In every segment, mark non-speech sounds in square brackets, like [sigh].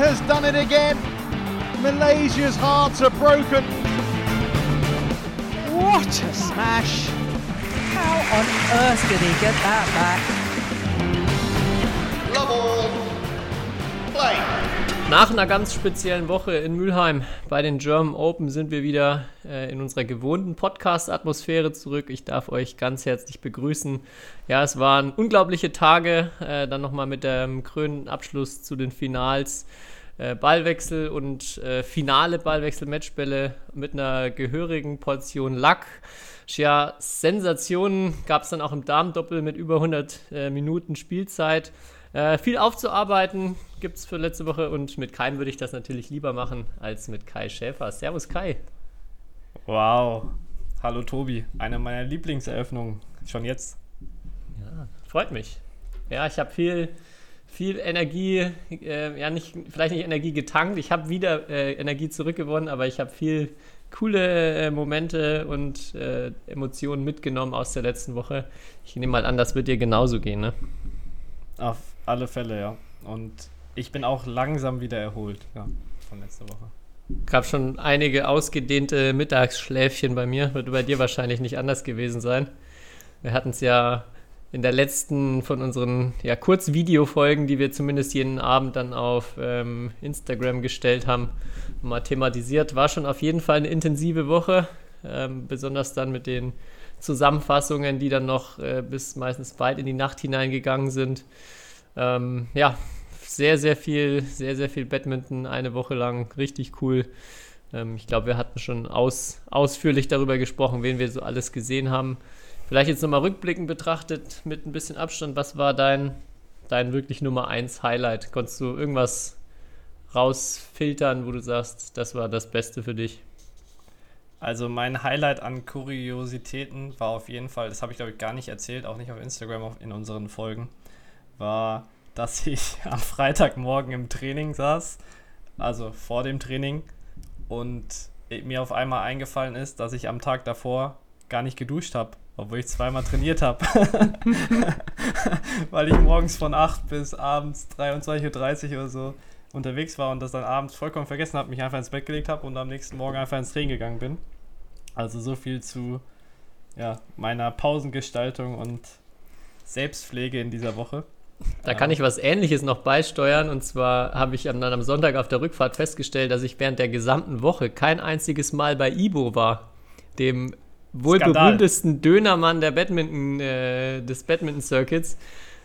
has done it again. Malaysia's hearts are broken. What a smash! How on earth did he get that back? Love all. Play. Nach einer ganz speziellen Woche in Mülheim bei den German Open sind wir wieder äh, in unserer gewohnten Podcast-Atmosphäre zurück. Ich darf euch ganz herzlich begrüßen. Ja, es waren unglaubliche Tage. Äh, dann nochmal mit dem krönenden Abschluss zu den Finals. Äh, Ballwechsel und äh, finale Ballwechsel-Matchbälle mit einer gehörigen Portion Lack. Ja, Sensationen gab es dann auch im Damendoppel mit über 100 äh, Minuten Spielzeit. Äh, viel aufzuarbeiten gibt es für letzte Woche und mit Kai würde ich das natürlich lieber machen als mit Kai Schäfer. Servus Kai. Wow. Hallo Tobi. Eine meiner Lieblingseröffnungen. Schon jetzt. Ja, freut mich. Ja, ich habe viel, viel Energie, äh, ja, nicht, vielleicht nicht Energie getankt. Ich habe wieder äh, Energie zurückgewonnen, aber ich habe viel coole äh, Momente und äh, Emotionen mitgenommen aus der letzten Woche. Ich nehme mal an, das wird dir genauso gehen, ne? Auf alle Fälle, ja. Und ich bin auch langsam wieder erholt, ja, von letzter Woche. Gab schon einige ausgedehnte Mittagsschläfchen bei mir. Wird bei dir wahrscheinlich nicht anders gewesen sein. Wir hatten es ja in der letzten von unseren ja, Kurzvideofolgen, die wir zumindest jeden Abend dann auf ähm, Instagram gestellt haben, mal thematisiert. War schon auf jeden Fall eine intensive Woche, ähm, besonders dann mit den Zusammenfassungen, die dann noch äh, bis meistens weit in die Nacht hineingegangen sind. Ähm, ja, sehr, sehr viel, sehr, sehr viel Badminton eine Woche lang. Richtig cool. Ähm, ich glaube, wir hatten schon aus, ausführlich darüber gesprochen, wen wir so alles gesehen haben. Vielleicht jetzt nochmal rückblickend betrachtet, mit ein bisschen Abstand, was war dein, dein wirklich Nummer 1 Highlight? Konntest du irgendwas rausfiltern, wo du sagst, das war das Beste für dich? Also mein Highlight an Kuriositäten war auf jeden Fall, das habe ich glaube ich gar nicht erzählt, auch nicht auf Instagram in unseren Folgen, war, dass [laughs] ich am Freitagmorgen im Training saß, also vor dem Training und mir auf einmal eingefallen ist, dass ich am Tag davor gar nicht geduscht habe, obwohl ich zweimal trainiert habe. [laughs] Weil ich morgens von 8 bis abends 23.30 Uhr oder so unterwegs war und das dann abends vollkommen vergessen habe, mich einfach ins Bett gelegt habe und am nächsten Morgen einfach ins Training gegangen bin. Also so viel zu ja, meiner Pausengestaltung und Selbstpflege in dieser Woche. Da kann ich was Ähnliches noch beisteuern. Und zwar habe ich dann am Sonntag auf der Rückfahrt festgestellt, dass ich während der gesamten Woche kein einziges Mal bei Ibo war, dem wohl Skandal. berühmtesten Dönermann der Badminton, äh, des Badminton-Circuits.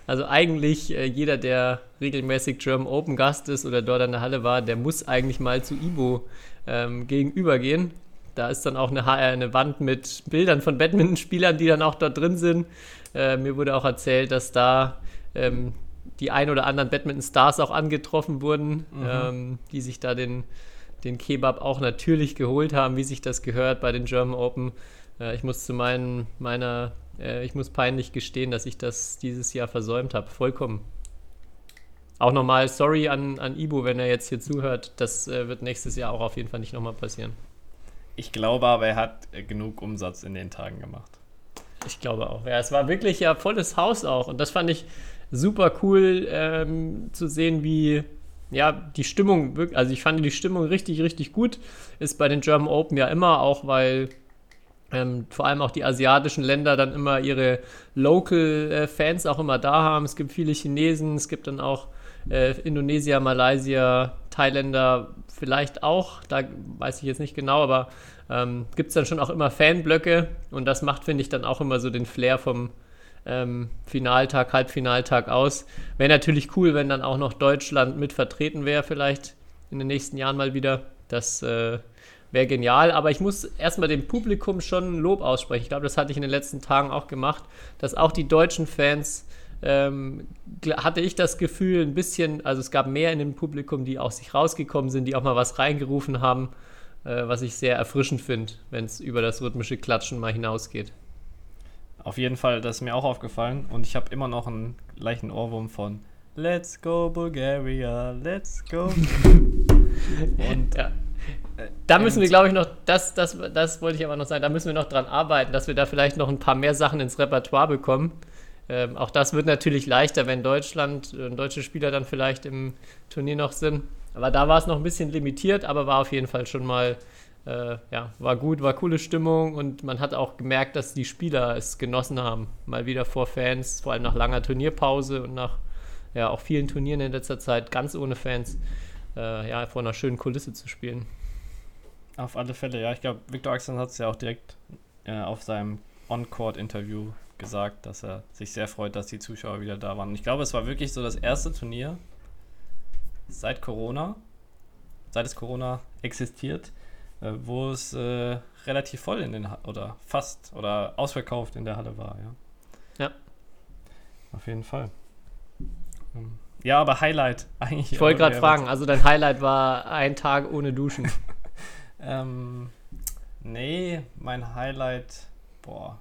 Also eigentlich äh, jeder, der regelmäßig German Open Gast ist oder dort an der Halle war, der muss eigentlich mal zu Ibo ähm, gegenübergehen. Da ist dann auch eine, eine Wand mit Bildern von Badmintonspielern, die dann auch dort drin sind. Äh, mir wurde auch erzählt, dass da ähm, die ein oder anderen Badminton-Stars auch angetroffen wurden, ähm, die sich da den, den Kebab auch natürlich geholt haben, wie sich das gehört bei den German Open. Äh, ich muss zu meinen, meiner, äh, ich muss peinlich gestehen, dass ich das dieses Jahr versäumt habe. Vollkommen. Auch nochmal sorry an, an Ibo, wenn er jetzt hier zuhört. Das äh, wird nächstes Jahr auch auf jeden Fall nicht nochmal passieren. Ich glaube aber, er hat genug Umsatz in den Tagen gemacht. Ich glaube auch. Ja, es war wirklich ja volles Haus auch. Und das fand ich super cool ähm, zu sehen, wie ja die Stimmung, also ich fand die Stimmung richtig, richtig gut. Ist bei den German Open ja immer, auch weil ähm, vor allem auch die asiatischen Länder dann immer ihre Local-Fans auch immer da haben. Es gibt viele Chinesen, es gibt dann auch äh, Indonesier, Malaysier, Thailänder vielleicht auch, da weiß ich jetzt nicht genau, aber ähm, gibt es dann schon auch immer Fanblöcke und das macht, finde ich, dann auch immer so den Flair vom ähm, Finaltag, Halbfinaltag aus. Wäre natürlich cool, wenn dann auch noch Deutschland mit vertreten wäre, vielleicht in den nächsten Jahren mal wieder. Das äh, wäre genial, aber ich muss erstmal dem Publikum schon Lob aussprechen. Ich glaube, das hatte ich in den letzten Tagen auch gemacht, dass auch die deutschen Fans ähm, hatte ich das Gefühl, ein bisschen, also es gab mehr in dem Publikum, die aus sich rausgekommen sind, die auch mal was reingerufen haben, äh, was ich sehr erfrischend finde, wenn es über das rhythmische Klatschen mal hinausgeht. Auf jeden Fall, das ist mir auch aufgefallen und ich habe immer noch einen leichten Ohrwurm von Let's go Bulgaria, let's go. [laughs] und Ja. Da müssen wir, glaube ich, noch, das, das, das wollte ich aber noch sagen, da müssen wir noch dran arbeiten, dass wir da vielleicht noch ein paar mehr Sachen ins Repertoire bekommen. Ähm, auch das wird natürlich leichter, wenn Deutschland, äh, deutsche Spieler dann vielleicht im Turnier noch sind. Aber da war es noch ein bisschen limitiert, aber war auf jeden Fall schon mal, äh, ja, war gut, war coole Stimmung und man hat auch gemerkt, dass die Spieler es genossen haben. Mal wieder vor Fans, vor allem nach langer Turnierpause und nach ja, auch vielen Turnieren in letzter Zeit ganz ohne Fans, äh, ja, vor einer schönen Kulisse zu spielen. Auf alle Fälle, ja. Ich glaube, Viktor Axel hat es ja auch direkt äh, auf seinem On-Court-Interview gesagt, dass er sich sehr freut, dass die Zuschauer wieder da waren. Ich glaube, es war wirklich so das erste Turnier seit Corona, seit es Corona existiert, äh, wo es äh, relativ voll in den ha oder fast oder ausverkauft in der Halle war, ja. Ja. Auf jeden Fall. Ähm, ja, aber Highlight [laughs] eigentlich. Ich wollte gerade fragen, also dein Highlight war ein Tag ohne Duschen. [laughs] ähm, nee, mein Highlight, boah,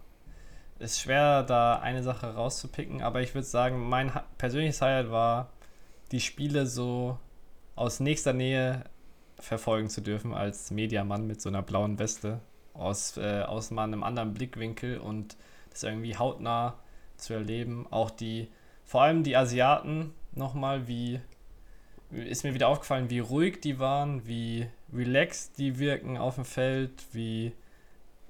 ist schwer, da eine Sache rauszupicken, aber ich würde sagen, mein persönliches Highlight war, die Spiele so aus nächster Nähe verfolgen zu dürfen als Mediamann mit so einer blauen Weste aus, äh, aus mal einem anderen Blickwinkel und das irgendwie hautnah zu erleben. Auch die, vor allem die Asiaten nochmal, wie ist mir wieder aufgefallen, wie ruhig die waren, wie relaxed die wirken auf dem Feld, wie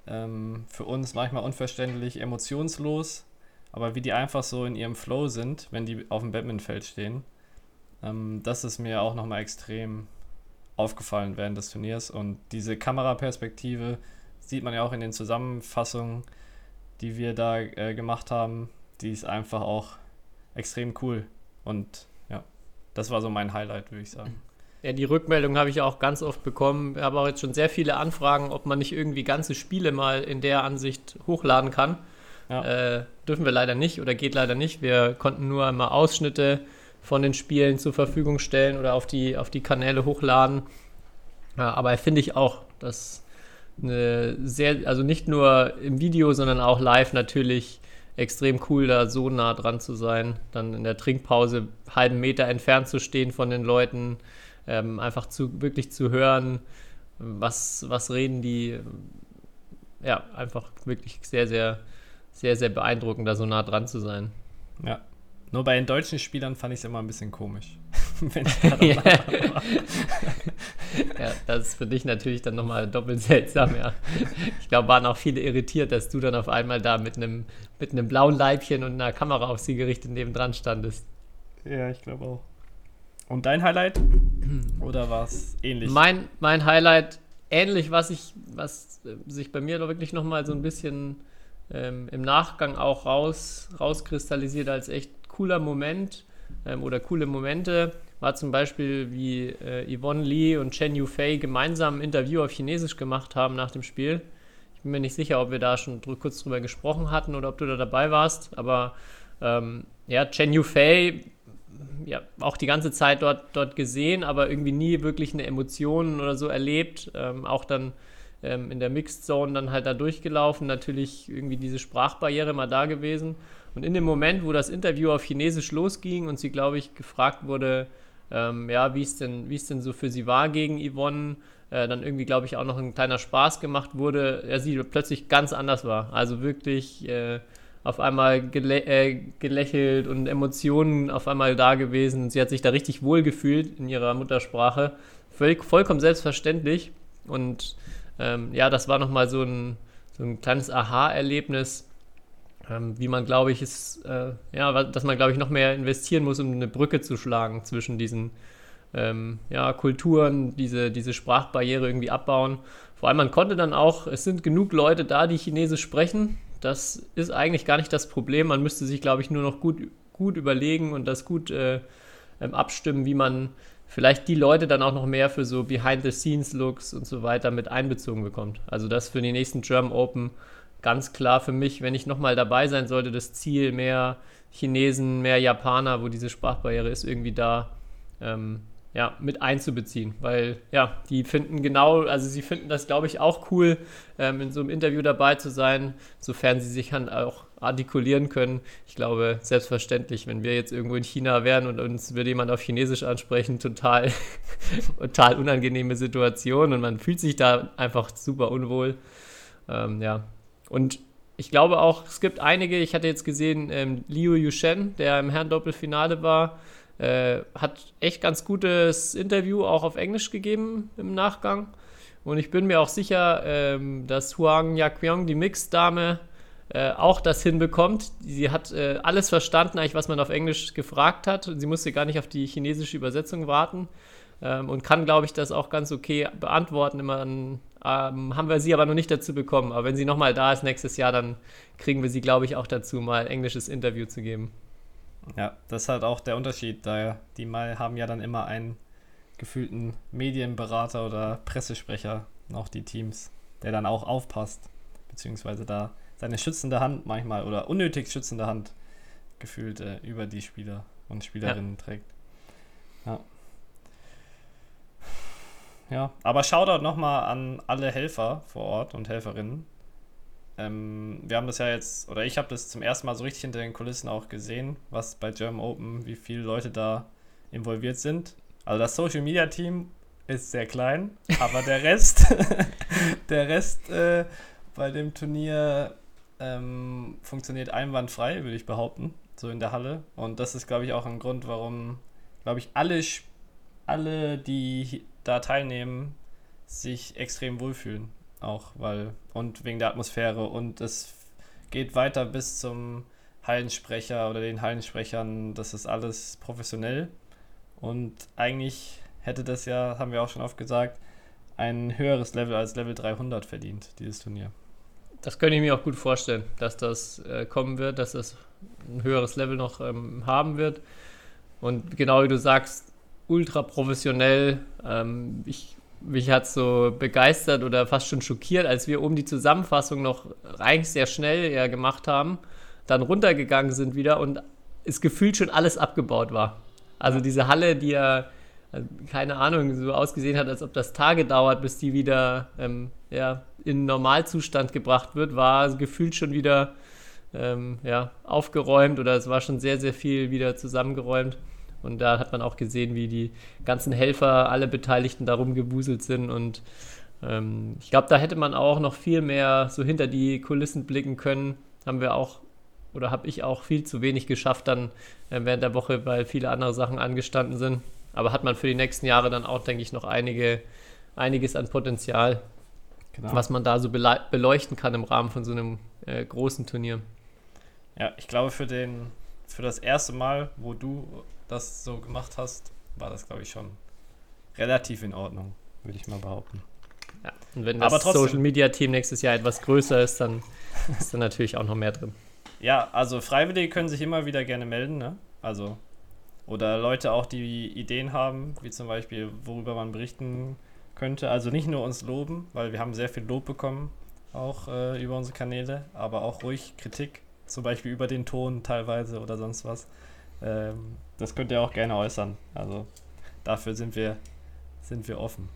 ähm, für uns manchmal unverständlich emotionslos, aber wie die einfach so in ihrem Flow sind, wenn die auf dem Badmintonfeld stehen. Ähm, das ist mir auch nochmal extrem aufgefallen während des Turniers und diese Kameraperspektive sieht man ja auch in den Zusammenfassungen, die wir da äh, gemacht haben. Die ist einfach auch extrem cool und ja, das war so mein Highlight, würde ich sagen. Ja, die Rückmeldung habe ich auch ganz oft bekommen. Ich habe auch jetzt schon sehr viele Anfragen, ob man nicht irgendwie ganze Spiele mal in der Ansicht hochladen kann. Ja. Äh, dürfen wir leider nicht oder geht leider nicht. Wir konnten nur einmal Ausschnitte von den Spielen zur Verfügung stellen oder auf die, auf die Kanäle hochladen. Ja, aber finde ich auch, dass eine sehr, also nicht nur im Video, sondern auch live natürlich extrem cool, da so nah dran zu sein, dann in der Trinkpause einen halben Meter entfernt zu stehen von den Leuten, ähm, einfach zu, wirklich zu hören, was, was reden die. Ja, einfach wirklich sehr, sehr, sehr, sehr beeindruckend, da so nah dran zu sein. Ja. Nur bei den deutschen Spielern fand ich es immer ein bisschen komisch. [laughs] ja. [laughs] ja, das ist für dich natürlich dann nochmal doppelt seltsam, ja. Ich glaube, waren auch viele irritiert, dass du dann auf einmal da mit einem mit einem blauen Leibchen und einer Kamera auf sie gerichtet nebendran standest. Ja, ich glaube auch. Und dein Highlight? Oder war es ähnlich? Mein, mein Highlight, ähnlich, was, ich, was äh, sich bei mir wirklich nochmal so ein bisschen ähm, im Nachgang auch raus, rauskristallisiert als echt cooler Moment ähm, oder coole Momente, war zum Beispiel, wie äh, Yvonne Lee und Chen Yufei gemeinsam ein Interview auf Chinesisch gemacht haben nach dem Spiel. Ich bin mir nicht sicher, ob wir da schon dr kurz drüber gesprochen hatten oder ob du da dabei warst, aber ähm, ja, Chen Yufei ja, auch die ganze Zeit dort, dort gesehen, aber irgendwie nie wirklich eine Emotion oder so erlebt. Ähm, auch dann ähm, in der Mixed Zone dann halt da durchgelaufen, natürlich irgendwie diese Sprachbarriere mal da gewesen. Und in dem Moment, wo das Interview auf Chinesisch losging und sie, glaube ich, gefragt wurde, ähm, ja, wie es denn, es denn so für sie war gegen Yvonne, äh, dann irgendwie, glaube ich, auch noch ein kleiner Spaß gemacht wurde, ja, sie plötzlich ganz anders war. Also wirklich äh, auf einmal gelä äh, gelächelt und Emotionen auf einmal da gewesen. Sie hat sich da richtig wohl gefühlt in ihrer Muttersprache. Voll, vollkommen selbstverständlich. Und ähm, ja, das war nochmal so ein, so ein kleines Aha-Erlebnis, ähm, wie man, glaube ich, ist, äh, ja, dass man, glaube ich, noch mehr investieren muss, um eine Brücke zu schlagen zwischen diesen ähm, ja, Kulturen, diese, diese Sprachbarriere irgendwie abbauen. Vor allem, man konnte dann auch, es sind genug Leute da, die Chinesisch sprechen, das ist eigentlich gar nicht das Problem. Man müsste sich, glaube ich, nur noch gut, gut überlegen und das gut äh, ähm, abstimmen, wie man vielleicht die Leute dann auch noch mehr für so Behind-the-Scenes-Looks und so weiter mit einbezogen bekommt. Also das für die nächsten German Open ganz klar für mich, wenn ich nochmal dabei sein sollte, das Ziel, mehr Chinesen, mehr Japaner, wo diese Sprachbarriere ist, irgendwie da ähm, ja, mit einzubeziehen, weil ja, die finden genau, also sie finden das, glaube ich, auch cool, ähm, in so einem Interview dabei zu sein, sofern sie sich dann auch artikulieren können. Ich glaube, selbstverständlich, wenn wir jetzt irgendwo in China wären und uns würde jemand auf Chinesisch ansprechen, total, [laughs] total unangenehme Situation und man fühlt sich da einfach super unwohl. Ähm, ja, und ich glaube auch, es gibt einige, ich hatte jetzt gesehen, ähm, Liu Yushen, der im Herren-Doppelfinale war, Äh, hat echt ganz gutes Interview auch auf Englisch gegeben im Nachgang. Und ich bin mir auch sicher, ähm, dass Huang Yaqiong, die Mixed-Dame, äh, auch das hinbekommt. Sie hat äh, alles verstanden, eigentlich, was man auf Englisch gefragt hat. Sie musste gar nicht auf die chinesische Übersetzung warten ähm, und kann, glaube ich, das auch ganz okay beantworten. Immer an, ähm, haben wir sie aber noch nicht dazu bekommen. Aber wenn sie nochmal da ist nächstes Jahr, dann kriegen wir sie, glaube ich, auch dazu, mal ein englisches Interview zu geben. Ja, das ist halt auch der Unterschied. Da die mal haben ja dann immer einen gefühlten Medienberater oder Pressesprecher, auch die Teams, der dann auch aufpasst, beziehungsweise da seine schützende Hand manchmal oder unnötig schützende Hand gefühlt äh, über die Spieler und Spielerinnen ja. trägt. Ja. Ja, aber Shoutout nochmal an alle Helfer vor Ort und Helferinnen. Ähm, wir haben das ja jetzt, oder ich habe das zum ersten Mal so richtig hinter den Kulissen auch gesehen, was bei German Open, wie viele Leute da involviert sind. Also das Social Media Team ist sehr klein, [laughs] aber der Rest, [laughs] der Rest äh, bei dem Turnier ähm, funktioniert einwandfrei, würde ich behaupten, so in der Halle. Und das ist, glaube ich, auch ein Grund, warum, glaube ich, alle, alle, die da teilnehmen, sich extrem wohlfühlen. Auch weil, und wegen der Atmosphäre. Und es geht weiter bis zum Hallensprecher oder den Hallensprechern. Das ist alles professionell. Und eigentlich hätte das ja, haben wir auch schon oft gesagt, ein höheres Level als Level 300 verdient, dieses Turnier. Das könnte ich mir auch gut vorstellen, dass das äh, kommen wird, dass das ein höheres Level noch ähm, haben wird. Und genau wie du sagst, ultra professionell. Ähm, ich, mich hat es so begeistert oder fast schon schockiert, als wir um die Zusammenfassung noch eigentlich sehr schnell ja, gemacht haben, dann runtergegangen sind wieder und es gefühlt schon alles abgebaut war. Also diese Halle, die ja, also keine Ahnung, so ausgesehen hat, als ob das Tage dauert, bis die wieder ähm, ja, in Normalzustand gebracht wird, war gefühlt schon wieder ähm, ja, aufgeräumt oder es war schon sehr, sehr viel wieder zusammengeräumt. Und da hat man auch gesehen, wie die ganzen Helfer, alle Beteiligten darum gewuselt sind. Und ähm, ich glaube, da hätte man auch noch viel mehr so hinter die Kulissen blicken können. Haben wir auch oder habe ich auch viel zu wenig geschafft dann äh, während der Woche, weil viele andere Sachen angestanden sind. Aber hat man für die nächsten Jahre dann auch, denke ich, noch einige, einiges an Potenzial, genau. was man da so beleuchten kann im Rahmen von so einem äh, großen Turnier. Ja, ich glaube, für, den, für das erste Mal, wo du das so gemacht hast, war das, glaube ich, schon relativ in Ordnung, würde ich mal behaupten. Ja, und wenn das Social Media Team nächstes Jahr etwas größer ist, dann ist da natürlich auch noch mehr drin. Ja, also Freiwillige können sich immer wieder gerne melden, ne? Also, oder Leute auch, die Ideen haben, wie zum Beispiel, worüber man berichten könnte. Also nicht nur uns loben, weil wir haben sehr viel Lob bekommen, auch äh, über unsere Kanäle, aber auch ruhig Kritik, zum Beispiel über den Ton teilweise oder sonst was. Ähm, das könnt ihr auch gerne äußern. Also dafür sind wir, sind wir offen.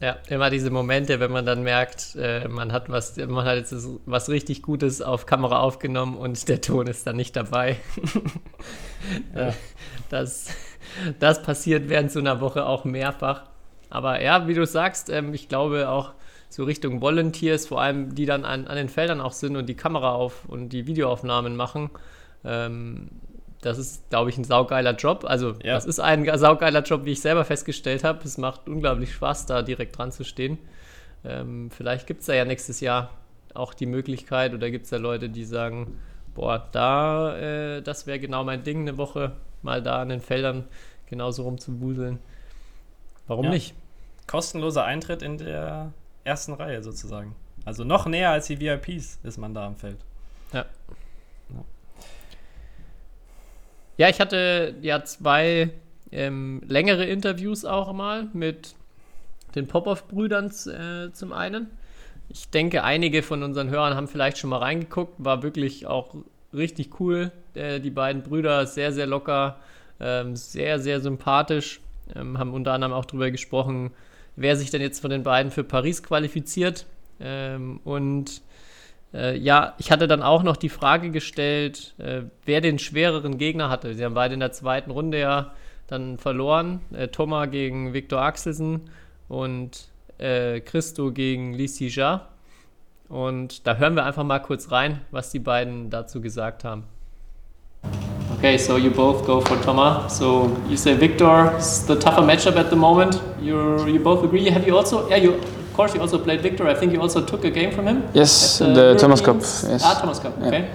Ja, immer diese Momente, wenn man dann merkt, äh, man hat was, man hat jetzt was richtig Gutes auf Kamera aufgenommen und der Ton ist dann nicht dabei. [laughs] ja. das, das passiert während so einer Woche auch mehrfach. Aber ja, wie du sagst, ähm, ich glaube auch so Richtung Volunteers, vor allem die dann an, an den Feldern auch sind und die Kamera auf und die Videoaufnahmen machen, ähm, das ist, glaube ich, ein saugeiler Job. Also, ja. das ist ein saugeiler Job, wie ich selber festgestellt habe. Es macht unglaublich Spaß, da direkt dran zu stehen. Ähm, vielleicht gibt es da ja nächstes Jahr auch die Möglichkeit oder gibt es da Leute, die sagen, boah, da, äh, das wäre genau mein Ding, eine Woche mal da an den Feldern genauso rumzubuseln. Warum ja. nicht? Kostenloser Eintritt in der ersten Reihe sozusagen. Also noch näher als die VIPs ist man da am Feld. Ja. Ja, ich hatte ja zwei ähm, längere Interviews auch mal mit den Popov-Brüdern äh, zum einen. Ich denke, einige von unseren Hörern haben vielleicht schon mal reingeguckt. War wirklich auch richtig cool. Äh, die beiden Brüder sehr, sehr locker, ähm, sehr, sehr sympathisch. Ähm, haben unter anderem auch darüber gesprochen, wer sich denn jetzt von den beiden für Paris qualifiziert. Ähm, und äh, ja, ich hatte dann auch noch die Frage gestellt, äh, wer den schwereren Gegner hatte. Sie haben beide in der zweiten Runde ja dann verloren. Äh, Thomas gegen Viktor Axelsen und äh, Christo gegen Li Sija. Und da hören wir einfach mal kurz rein, was die beiden dazu gesagt haben. Ok, Okay, so you both go for Thomas. So you say Victor is the tougher matchup at the moment. You you both agree. Have you also? Yeah, you. Of course, you also played Victor. I think you also took a game from him. Yes, at the Thomas Cup. Yes. Ah, Thomas Cup. Yeah. Okay.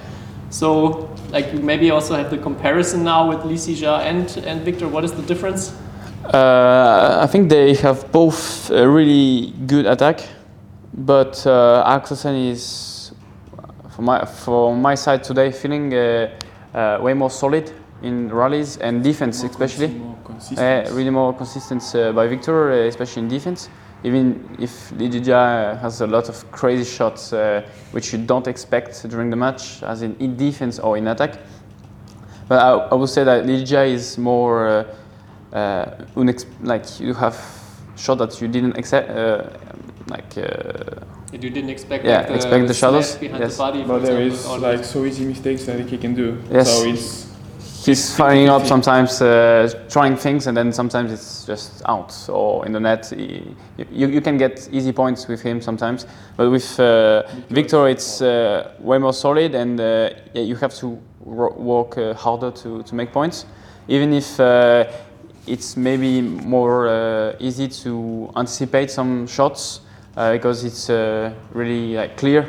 So like you maybe also have the comparison now with Lisija and and Victor. What is the difference? Uh, I think they have both a really good attack, but uh, Axelsen is, for my for my side today, feeling uh, uh, way more solid in rallies and defense, especially. Uh, really more consistent uh, by Victor, uh, especially in defense. Even if Lidija has a lot of crazy shots uh, which you don't expect during the match, as in, in defense or in attack. But I, I would say that Lidija is more uh, uh, unex- like you have shot that you didn't accept, uh, like uh, That you didn't expect. Yeah, like the, expect the slash shadows, behind yes. the body. But there example, is or like so easy mistakes that he can do. Yes. So it's he's firing up sometimes, uh, trying things, and then sometimes it's just out or in the net. You, you can get easy points with him sometimes, but with uh, Victor, it's uh, way more solid, and uh, yeah, you have to work uh, harder to, to make points, even if. Uh, it's maybe more easy to anticipate some shots because it's really like clear.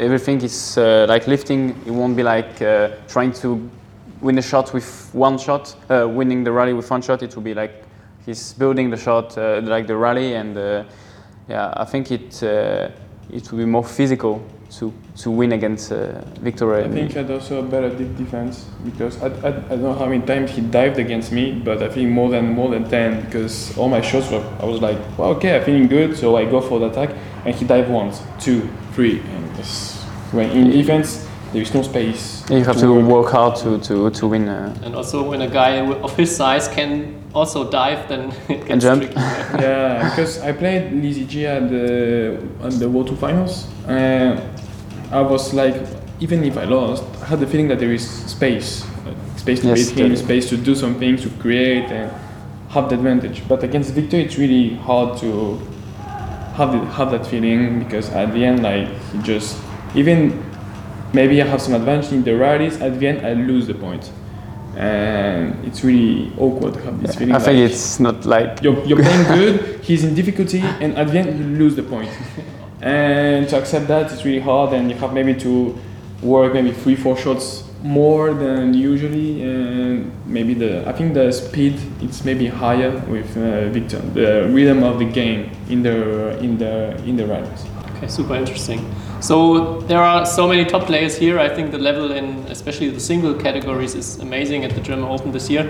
Everything is uh, like lifting. It won't be like uh, trying to win a shot with one shot, uh, winning the rally with one shot. It will be like he's building the shot, uh, like the rally, and uh, yeah, I think it uh, it will be more physical to to win against uh, Victor. I think he had also a better deep defense because I, I, I don't know how many times he dived against me, but I think more than more than ten because all my shots were I was like, well, okay, I'm feeling good, so I go for the attack, and he dived once, two, three, and it's, when in defense there is no space. you have to work hard to to to win. Uh, And also, when a guy of his size can also dive, then [laughs] it gets jump. tricky. [laughs] [laughs] yeah. yeah, because I played Lizzy G at the at the World Tour Finals, and I was like, even if I lost, I had the feeling that there is space, like, space to Yes, beat him, space to do something, to create and have the advantage. But against Victor, it's really hard to have the, have that feeling because at the end, like he just even maybe I have some advantage in the rallies. At the end, I lose the point, and it's really awkward to have this feeling. I think it's not like you're, you're playing [laughs] good, he's in difficulty, and at the end you lose the point. [laughs] And to accept that it's really hard, and you have maybe to work maybe three, four shots more than usually, and maybe the I think the speed it's maybe higher with uh, Victor, the rhythm of the game in the in the in the rallies. Okay, super interesting. So there are so many top players here. I think the level in especially the single categories is amazing at the German Open this year.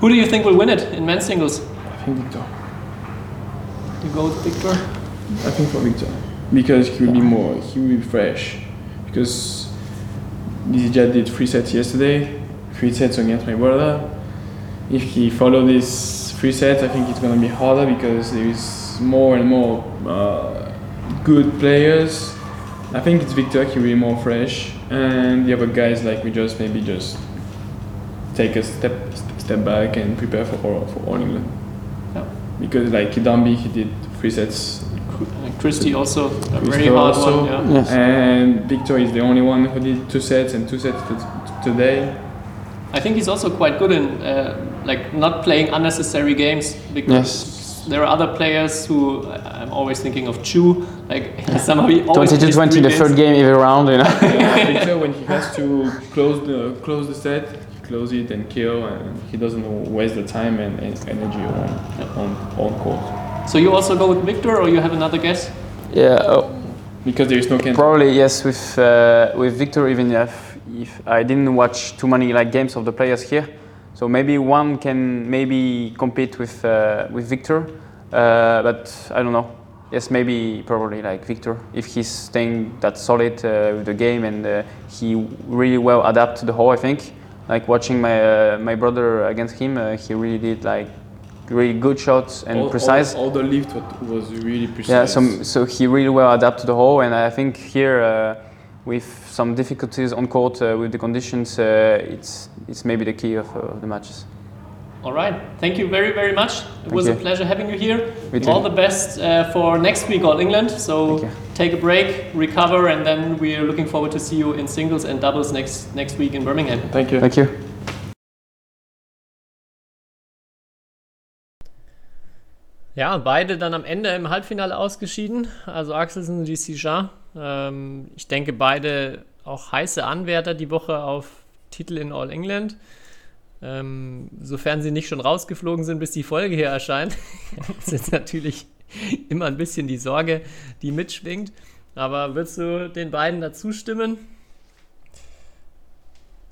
Who do you think will win it in men's singles? I think Victor. You go with Victor. I think for Victor because he will be more, he will be fresh. Because Lizija did three sets yesterday, three sets against my brother. If he follow these three sets, I think it's gonna be harder because there is more and more uh, good players. I think it's Victor, he will be more fresh, and the other guys like we just maybe just take a step step back and prepare for all, for All England. Yeah. Because like Kidambi, he did three sets Christy also a very hard also. one. Yeah. Yes. and Victor is the only one who did two sets and two sets t- t- today. I think he's also quite good in uh, like not playing unnecessary games because Yes. there are other players who I- I'm always thinking of Chu. Like [laughs] somehow he always 20 to 20 the games. third game every round, you know. Yeah, Victor, when he has to close the close the set, close it and kill, and he doesn't waste the time and, and energy on on on court So you also go with Victor, or you have another guess? yeah, oh, because there is no can. probably yes with uh, with Victor. Even if if I didn't watch too many like games of the players here, so maybe one can maybe compete with uh, with Victor, uh, but I don't know. Yes, maybe probably like Victor if he's staying that solid uh, with the game and uh, he really well adapt to the whole. I think like watching my uh, my brother against him, uh, he really did like really good shots and all, precise. All, all the lift was really precise. Yeah, so, so he really well adapted to the hole, and I think here uh, with some difficulties on court uh, with the conditions, uh, it's it's maybe the key of uh, the matches. All right. Thank you very, very much. It Thank was you. a pleasure having you here. Me too. All the best uh, for next week, All England. So take a break, recover, and then we are looking forward to see you in singles and doubles next next week in Birmingham. Thank you. Thank you. Ja, beide dann am Ende im Halbfinale ausgeschieden. Also Axelsen und Gisija. Ähm, ich denke, beide auch heiße Anwärter die Woche auf Titel in All England. Ähm, sofern sie nicht schon rausgeflogen sind, bis die Folge hier erscheint. [laughs] ist natürlich immer ein bisschen die Sorge, die mitschwingt. Aber würdest du den beiden dazu stimmen?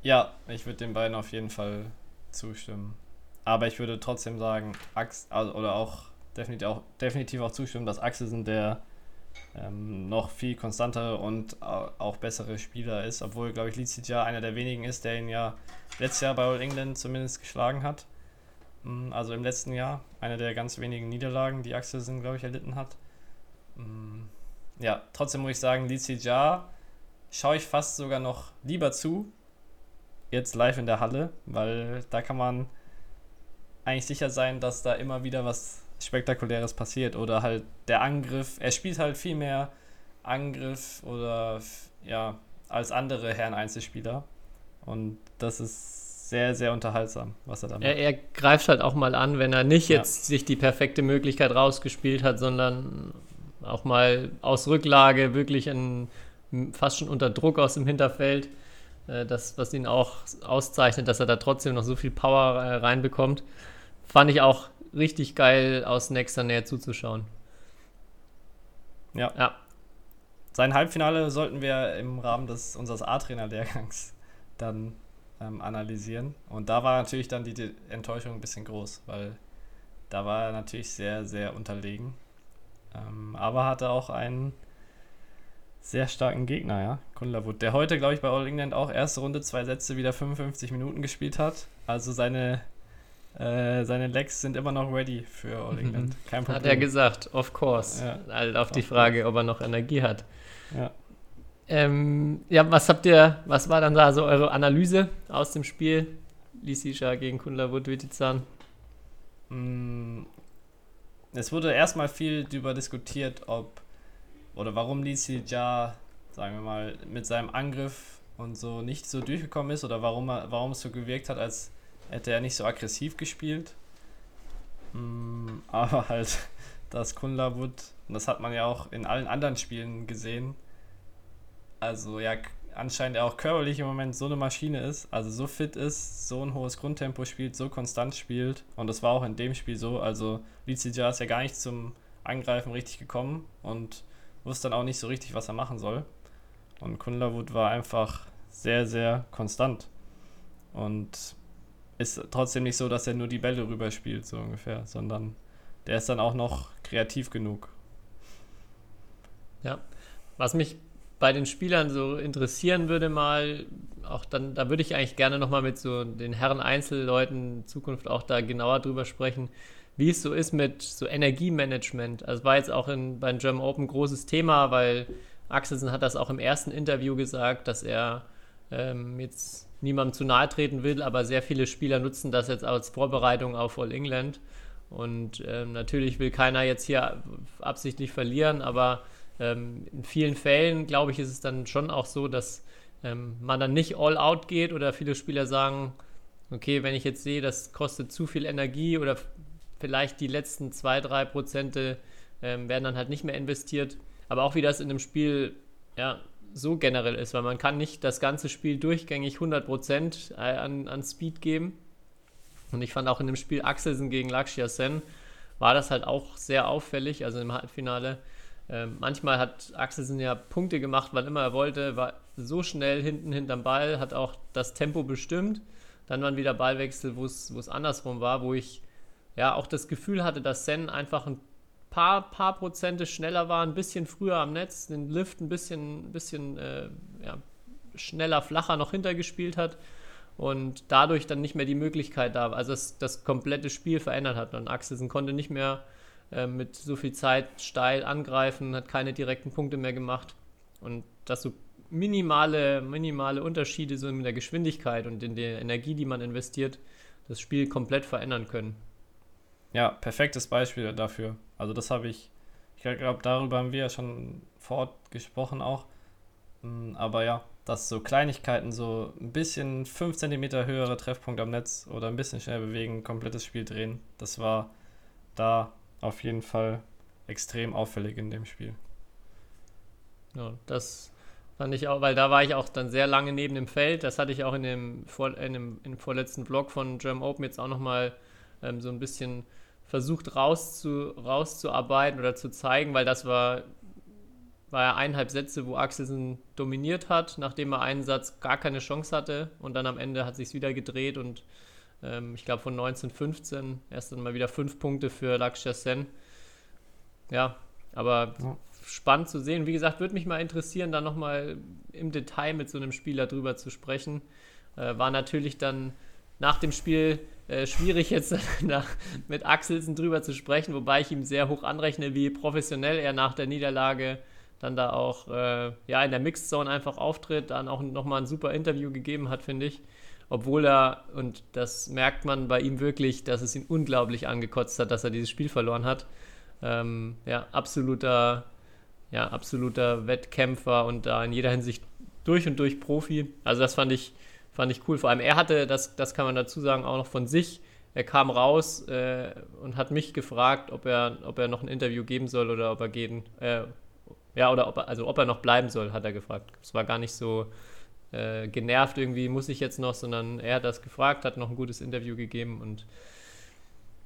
Ja, ich würde den beiden auf jeden Fall zustimmen. Aber ich würde trotzdem sagen, Ax also, oder auch definitiv, auch definitiv auch zustimmen, dass Axelsen der ähm, noch viel konstantere und au- auch bessere Spieler ist, obwohl, glaube ich, Lizidja einer der wenigen ist, der ihn ja letztes Jahr bei All England zumindest geschlagen hat. Mm, Also im letzten Jahr einer der ganz wenigen Niederlagen, die Axelsen, glaube ich, erlitten hat. Mm, Ja, trotzdem muss ich sagen, Lizidja schaue ich fast sogar noch lieber zu, jetzt live in der Halle, weil da kann man eigentlich sicher sein, dass da immer wieder was Spektakuläres passiert oder halt der Angriff, er spielt halt viel mehr Angriff oder ja, als andere Herren Einzelspieler und das ist sehr, sehr unterhaltsam, was er da macht. Er, er greift halt auch mal an, wenn er nicht Ja. jetzt sich die perfekte Möglichkeit rausgespielt hat, sondern auch mal aus Rücklage wirklich in, fast schon unter Druck aus dem Hinterfeld. Äh, Das, was ihn auch auszeichnet, dass er da trotzdem noch so viel Power äh, reinbekommt. Fand ich auch richtig geil aus nächster Nähe zuzuschauen. Ja. Ja, Sein Halbfinale sollten wir im Rahmen des unseres A-Trainer-Lehrgangs dann ähm, analysieren. Und da war natürlich dann die, Enttäuschung ein bisschen groß, weil da war er natürlich sehr, sehr unterlegen. Ähm, aber hatte auch einen sehr starken Gegner, ja, Kunlavut, der heute, glaube ich, bei All England auch erste Runde, zwei Sätze wieder 55 Minuten gespielt hat. Also seine, äh, seine Legs sind immer noch ready für All England. [laughs] Kein Problem. hat er gesagt, of course. Ja. Halt auf die Frage, ob er noch Energie hat. Ja. Ähm, ja, was habt ihr, was war dann da so eure Analyse aus dem Spiel? Lisisha gegen Kunlavut Witizan. Mm, Es wurde erstmal viel darüber diskutiert, ob oder warum Lisi Ja, sagen wir mal, mit seinem Angriff und so nicht so durchgekommen ist oder warum, er, warum es so gewirkt hat, als hätte er nicht so aggressiv gespielt. Mm, Aber halt, [laughs] dass Kunlavut, und das hat man ja auch in allen anderen Spielen gesehen, also ja, anscheinend auch körperlich im Moment so eine Maschine ist, also so fit ist, so ein hohes Grundtempo spielt, so konstant spielt. Und das war auch in dem Spiel so. Also Lizija ist ja gar nicht zum Angreifen richtig gekommen und wusste dann auch nicht so richtig, was er machen soll. Und Kunlavut war einfach sehr, sehr konstant. Und ist trotzdem nicht so, dass er nur die Bälle rüberspielt, so ungefähr, sondern der ist dann auch noch kreativ genug. Ja. Was mich bei den Spielern so interessieren würde mal, auch dann, da würde ich eigentlich gerne nochmal mit so den Herren Einzelleuten in Zukunft auch da genauer drüber sprechen, wie es so ist mit so Energiemanagement. Also war jetzt auch in, beim German Open großes Thema, weil Axelsen hat das auch im ersten Interview gesagt, dass er ähm, jetzt niemandem zu nahe treten will, aber sehr viele Spieler nutzen das jetzt als Vorbereitung auf All England. Und ähm, natürlich will keiner jetzt hier absichtlich verlieren, aber ähm, in vielen Fällen, glaube ich, ist es dann schon auch so, dass ähm, man dann nicht all out geht oder viele Spieler sagen, okay, wenn ich jetzt sehe, das kostet zu viel Energie oder vielleicht die letzten zwei, drei Prozente ähm, werden dann halt nicht mehr investiert. Aber auch wie das in einem Spiel ja, so generell ist, weil man kann nicht das ganze Spiel durchgängig 100% äh, an, an Speed geben. Und ich fand auch in dem Spiel Axelsen gegen Lakshya Sen war das halt auch sehr auffällig, also im Halbfinale. Ähm, manchmal hat Axelsen ja Punkte gemacht, wann immer er wollte, war so schnell hinten hinterm Ball, hat auch das Tempo bestimmt. Dann waren wieder Ballwechsel, wo es andersrum war, wo ich ja auch das Gefühl hatte, dass Sen einfach ein paar, paar Prozente schneller war, ein bisschen früher am Netz, den Lift ein bisschen, bisschen äh, ja, schneller, flacher noch hintergespielt hat und dadurch dann nicht mehr die Möglichkeit da war, also das, das komplette Spiel verändert hat. Und Axelsen konnte nicht mehr äh, mit so viel Zeit steil angreifen, hat keine direkten Punkte mehr gemacht. Und dass so minimale, minimale Unterschiede so in der Geschwindigkeit und in der Energie, die man investiert, das Spiel komplett verändern können. Ja, perfektes Beispiel dafür. Also das habe ich, ich glaube, darüber haben wir ja schon vor Ort gesprochen auch. Mm, aber ja, dass so Kleinigkeiten, so ein bisschen 5 cm höhere Treffpunkt am Netz oder ein bisschen schnell bewegen, komplettes Spiel drehen, das war da auf jeden Fall extrem auffällig in dem Spiel. Ja, das fand ich auch, weil da war ich auch dann sehr lange neben dem Feld. Das hatte ich auch in dem, vor, in dem, in dem vorletzten Vlog von German Open jetzt auch nochmal ähm, so ein bisschen versucht rauszu, rauszuarbeiten oder zu zeigen, weil das war, war ja eineinhalb Sätze, wo Axelsen dominiert hat, nachdem er einen Satz gar keine Chance hatte und dann am Ende hat sich wieder gedreht und ähm, ich glaube von 1915 erst dann mal wieder fünf Punkte für Lakshya Sen. Ja, aber ja. spannend zu sehen. Wie gesagt, würde mich mal interessieren, da nochmal im Detail mit so einem Spieler drüber zu sprechen. Äh, war natürlich dann nach dem Spiel äh, schwierig jetzt [laughs] nach, mit Axelsen drüber zu sprechen, wobei ich ihm sehr hoch anrechne, wie professionell er nach der Niederlage dann da auch äh, ja, in der Mixed Zone einfach auftritt, dann auch nochmal ein super Interview gegeben hat, finde ich. Obwohl er, und das merkt man bei ihm wirklich, dass es ihn unglaublich angekotzt hat, dass er dieses Spiel verloren hat. Ähm, ja, absoluter, ja, absoluter Wettkämpfer und da in jeder Hinsicht durch und durch Profi. Also das fand ich, fand ich cool. Vor allem er hatte, das, das kann man dazu sagen, auch noch von sich. Er kam raus äh, und hat mich gefragt, ob er, ob er noch ein Interview geben soll oder ob er gehen, äh, ja, oder ob er, also ob er noch bleiben soll, hat er gefragt. Es war gar nicht so äh, genervt irgendwie, muss ich jetzt noch, sondern er hat das gefragt, hat noch ein gutes Interview gegeben und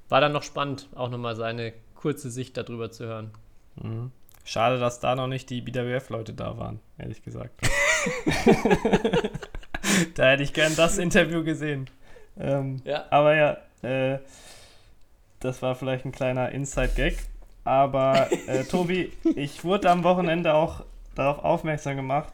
war dann noch spannend, auch nochmal seine kurze Sicht darüber zu hören. Mhm. Schade, dass da noch nicht die BWF-Leute da waren, ehrlich gesagt. [laughs] [laughs] da hätte ich gern das Interview gesehen. Ähm, ja. Aber ja, äh, das war vielleicht ein kleiner Inside-Gag. Aber äh, [laughs] Tobi, ich wurde am Wochenende auch darauf aufmerksam gemacht,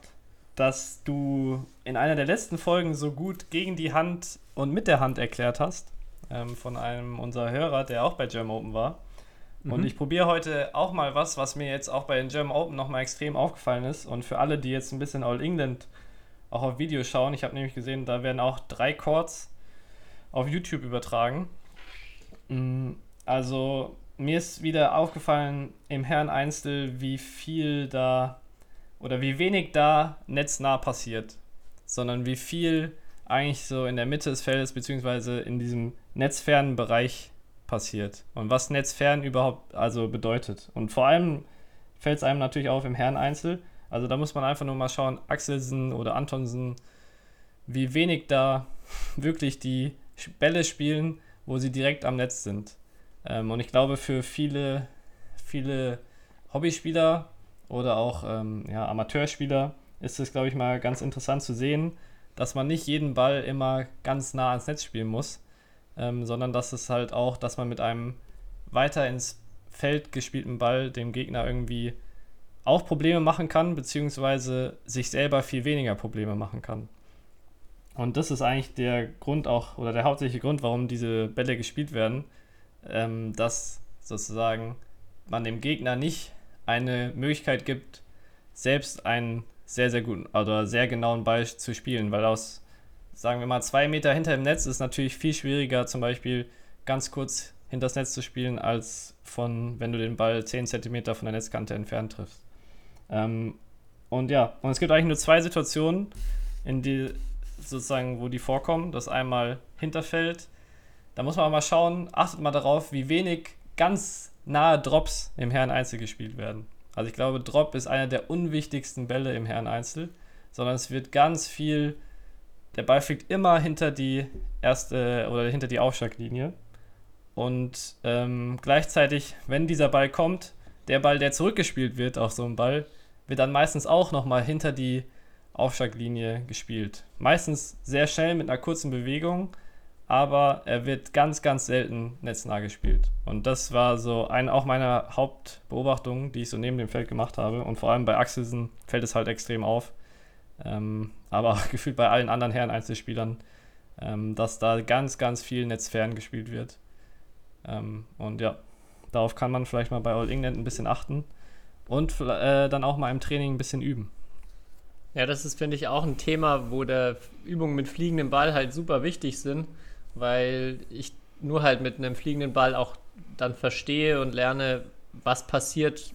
dass du in einer der letzten Folgen so gut gegen die Hand und mit der Hand erklärt hast. Ähm, von einem unserer Hörer, der auch bei German Open war. Mhm. Und ich probiere heute auch mal was, was mir jetzt auch bei den German Open nochmal extrem aufgefallen ist. Und für alle, die jetzt ein bisschen All England auch auf Video schauen, ich habe nämlich gesehen, da werden auch drei Chords auf YouTube übertragen. Mm, also mir ist wieder aufgefallen im Herren Einzel, wie viel da oder wie wenig da netznah passiert, sondern wie viel eigentlich so in der Mitte des Feldes beziehungsweise in diesem netzfernen Bereich passiert und was netzfern überhaupt also bedeutet. Und vor allem fällt es einem natürlich auf im Herreneinzel. Also da muss man einfach nur mal schauen, Axelsen oder Antonsen, wie wenig da [laughs] wirklich die Bälle spielen, wo sie direkt am Netz sind. Ähm, und ich glaube, für viele, viele Hobbyspieler oder auch ähm, ja, Amateurspieler ist es, glaube ich, mal ganz interessant zu sehen, dass man nicht jeden Ball immer ganz nah ans Netz spielen muss, ähm, sondern dass es halt auch, dass man mit einem weiter ins Feld gespielten Ball dem Gegner irgendwie auch Probleme machen kann, beziehungsweise sich selber viel weniger Probleme machen kann. Und das ist eigentlich der Grund auch, oder der hauptsächliche Grund, warum diese Bälle gespielt werden, ähm, dass sozusagen man dem Gegner nicht eine Möglichkeit gibt, selbst einen sehr, sehr guten oder sehr genauen Ball zu spielen, weil aus, sagen wir mal, zwei Meter hinter dem Netz ist natürlich viel schwieriger, zum Beispiel ganz kurz hinter das Netz zu spielen, als von, wenn du den Ball 10 cm von der Netzkante entfernt triffst. Ähm, und ja, und es gibt eigentlich nur zwei Situationen, in die sozusagen, wo die vorkommen. Das einmal Hinterfeld. Da muss man auch mal schauen, achtet mal darauf, wie wenig ganz nahe Drops im Herren Einzel gespielt werden. Also ich glaube, Drop ist einer der unwichtigsten Bälle im Herren Einzel, sondern es wird ganz viel, der Ball fliegt immer hinter die erste oder hinter die Aufschlaglinie. Und ähm, gleichzeitig, wenn dieser Ball kommt, der Ball, der zurückgespielt wird auf so einem Ball, wird dann meistens auch nochmal hinter die Aufschlaglinie gespielt. Meistens sehr schnell mit einer kurzen Bewegung, aber er wird ganz, ganz selten netznah gespielt. Und das war so eine auch meiner Hauptbeobachtungen, die ich so neben dem Feld gemacht habe. Und vor allem bei Axelsen fällt es halt extrem auf. Ähm, aber auch [laughs] gefühlt bei allen anderen Herren-Einzelspielern, ähm, dass da ganz, ganz viel netzfern gespielt wird. Ähm, und ja, darauf kann man vielleicht mal bei All England ein bisschen achten und äh, dann auch mal im Training ein bisschen üben. Ja, das ist, finde ich, auch ein Thema, wo der Übungen mit fliegendem Ball halt super wichtig sind weil ich nur halt mit einem fliegenden Ball auch dann verstehe und lerne, was passiert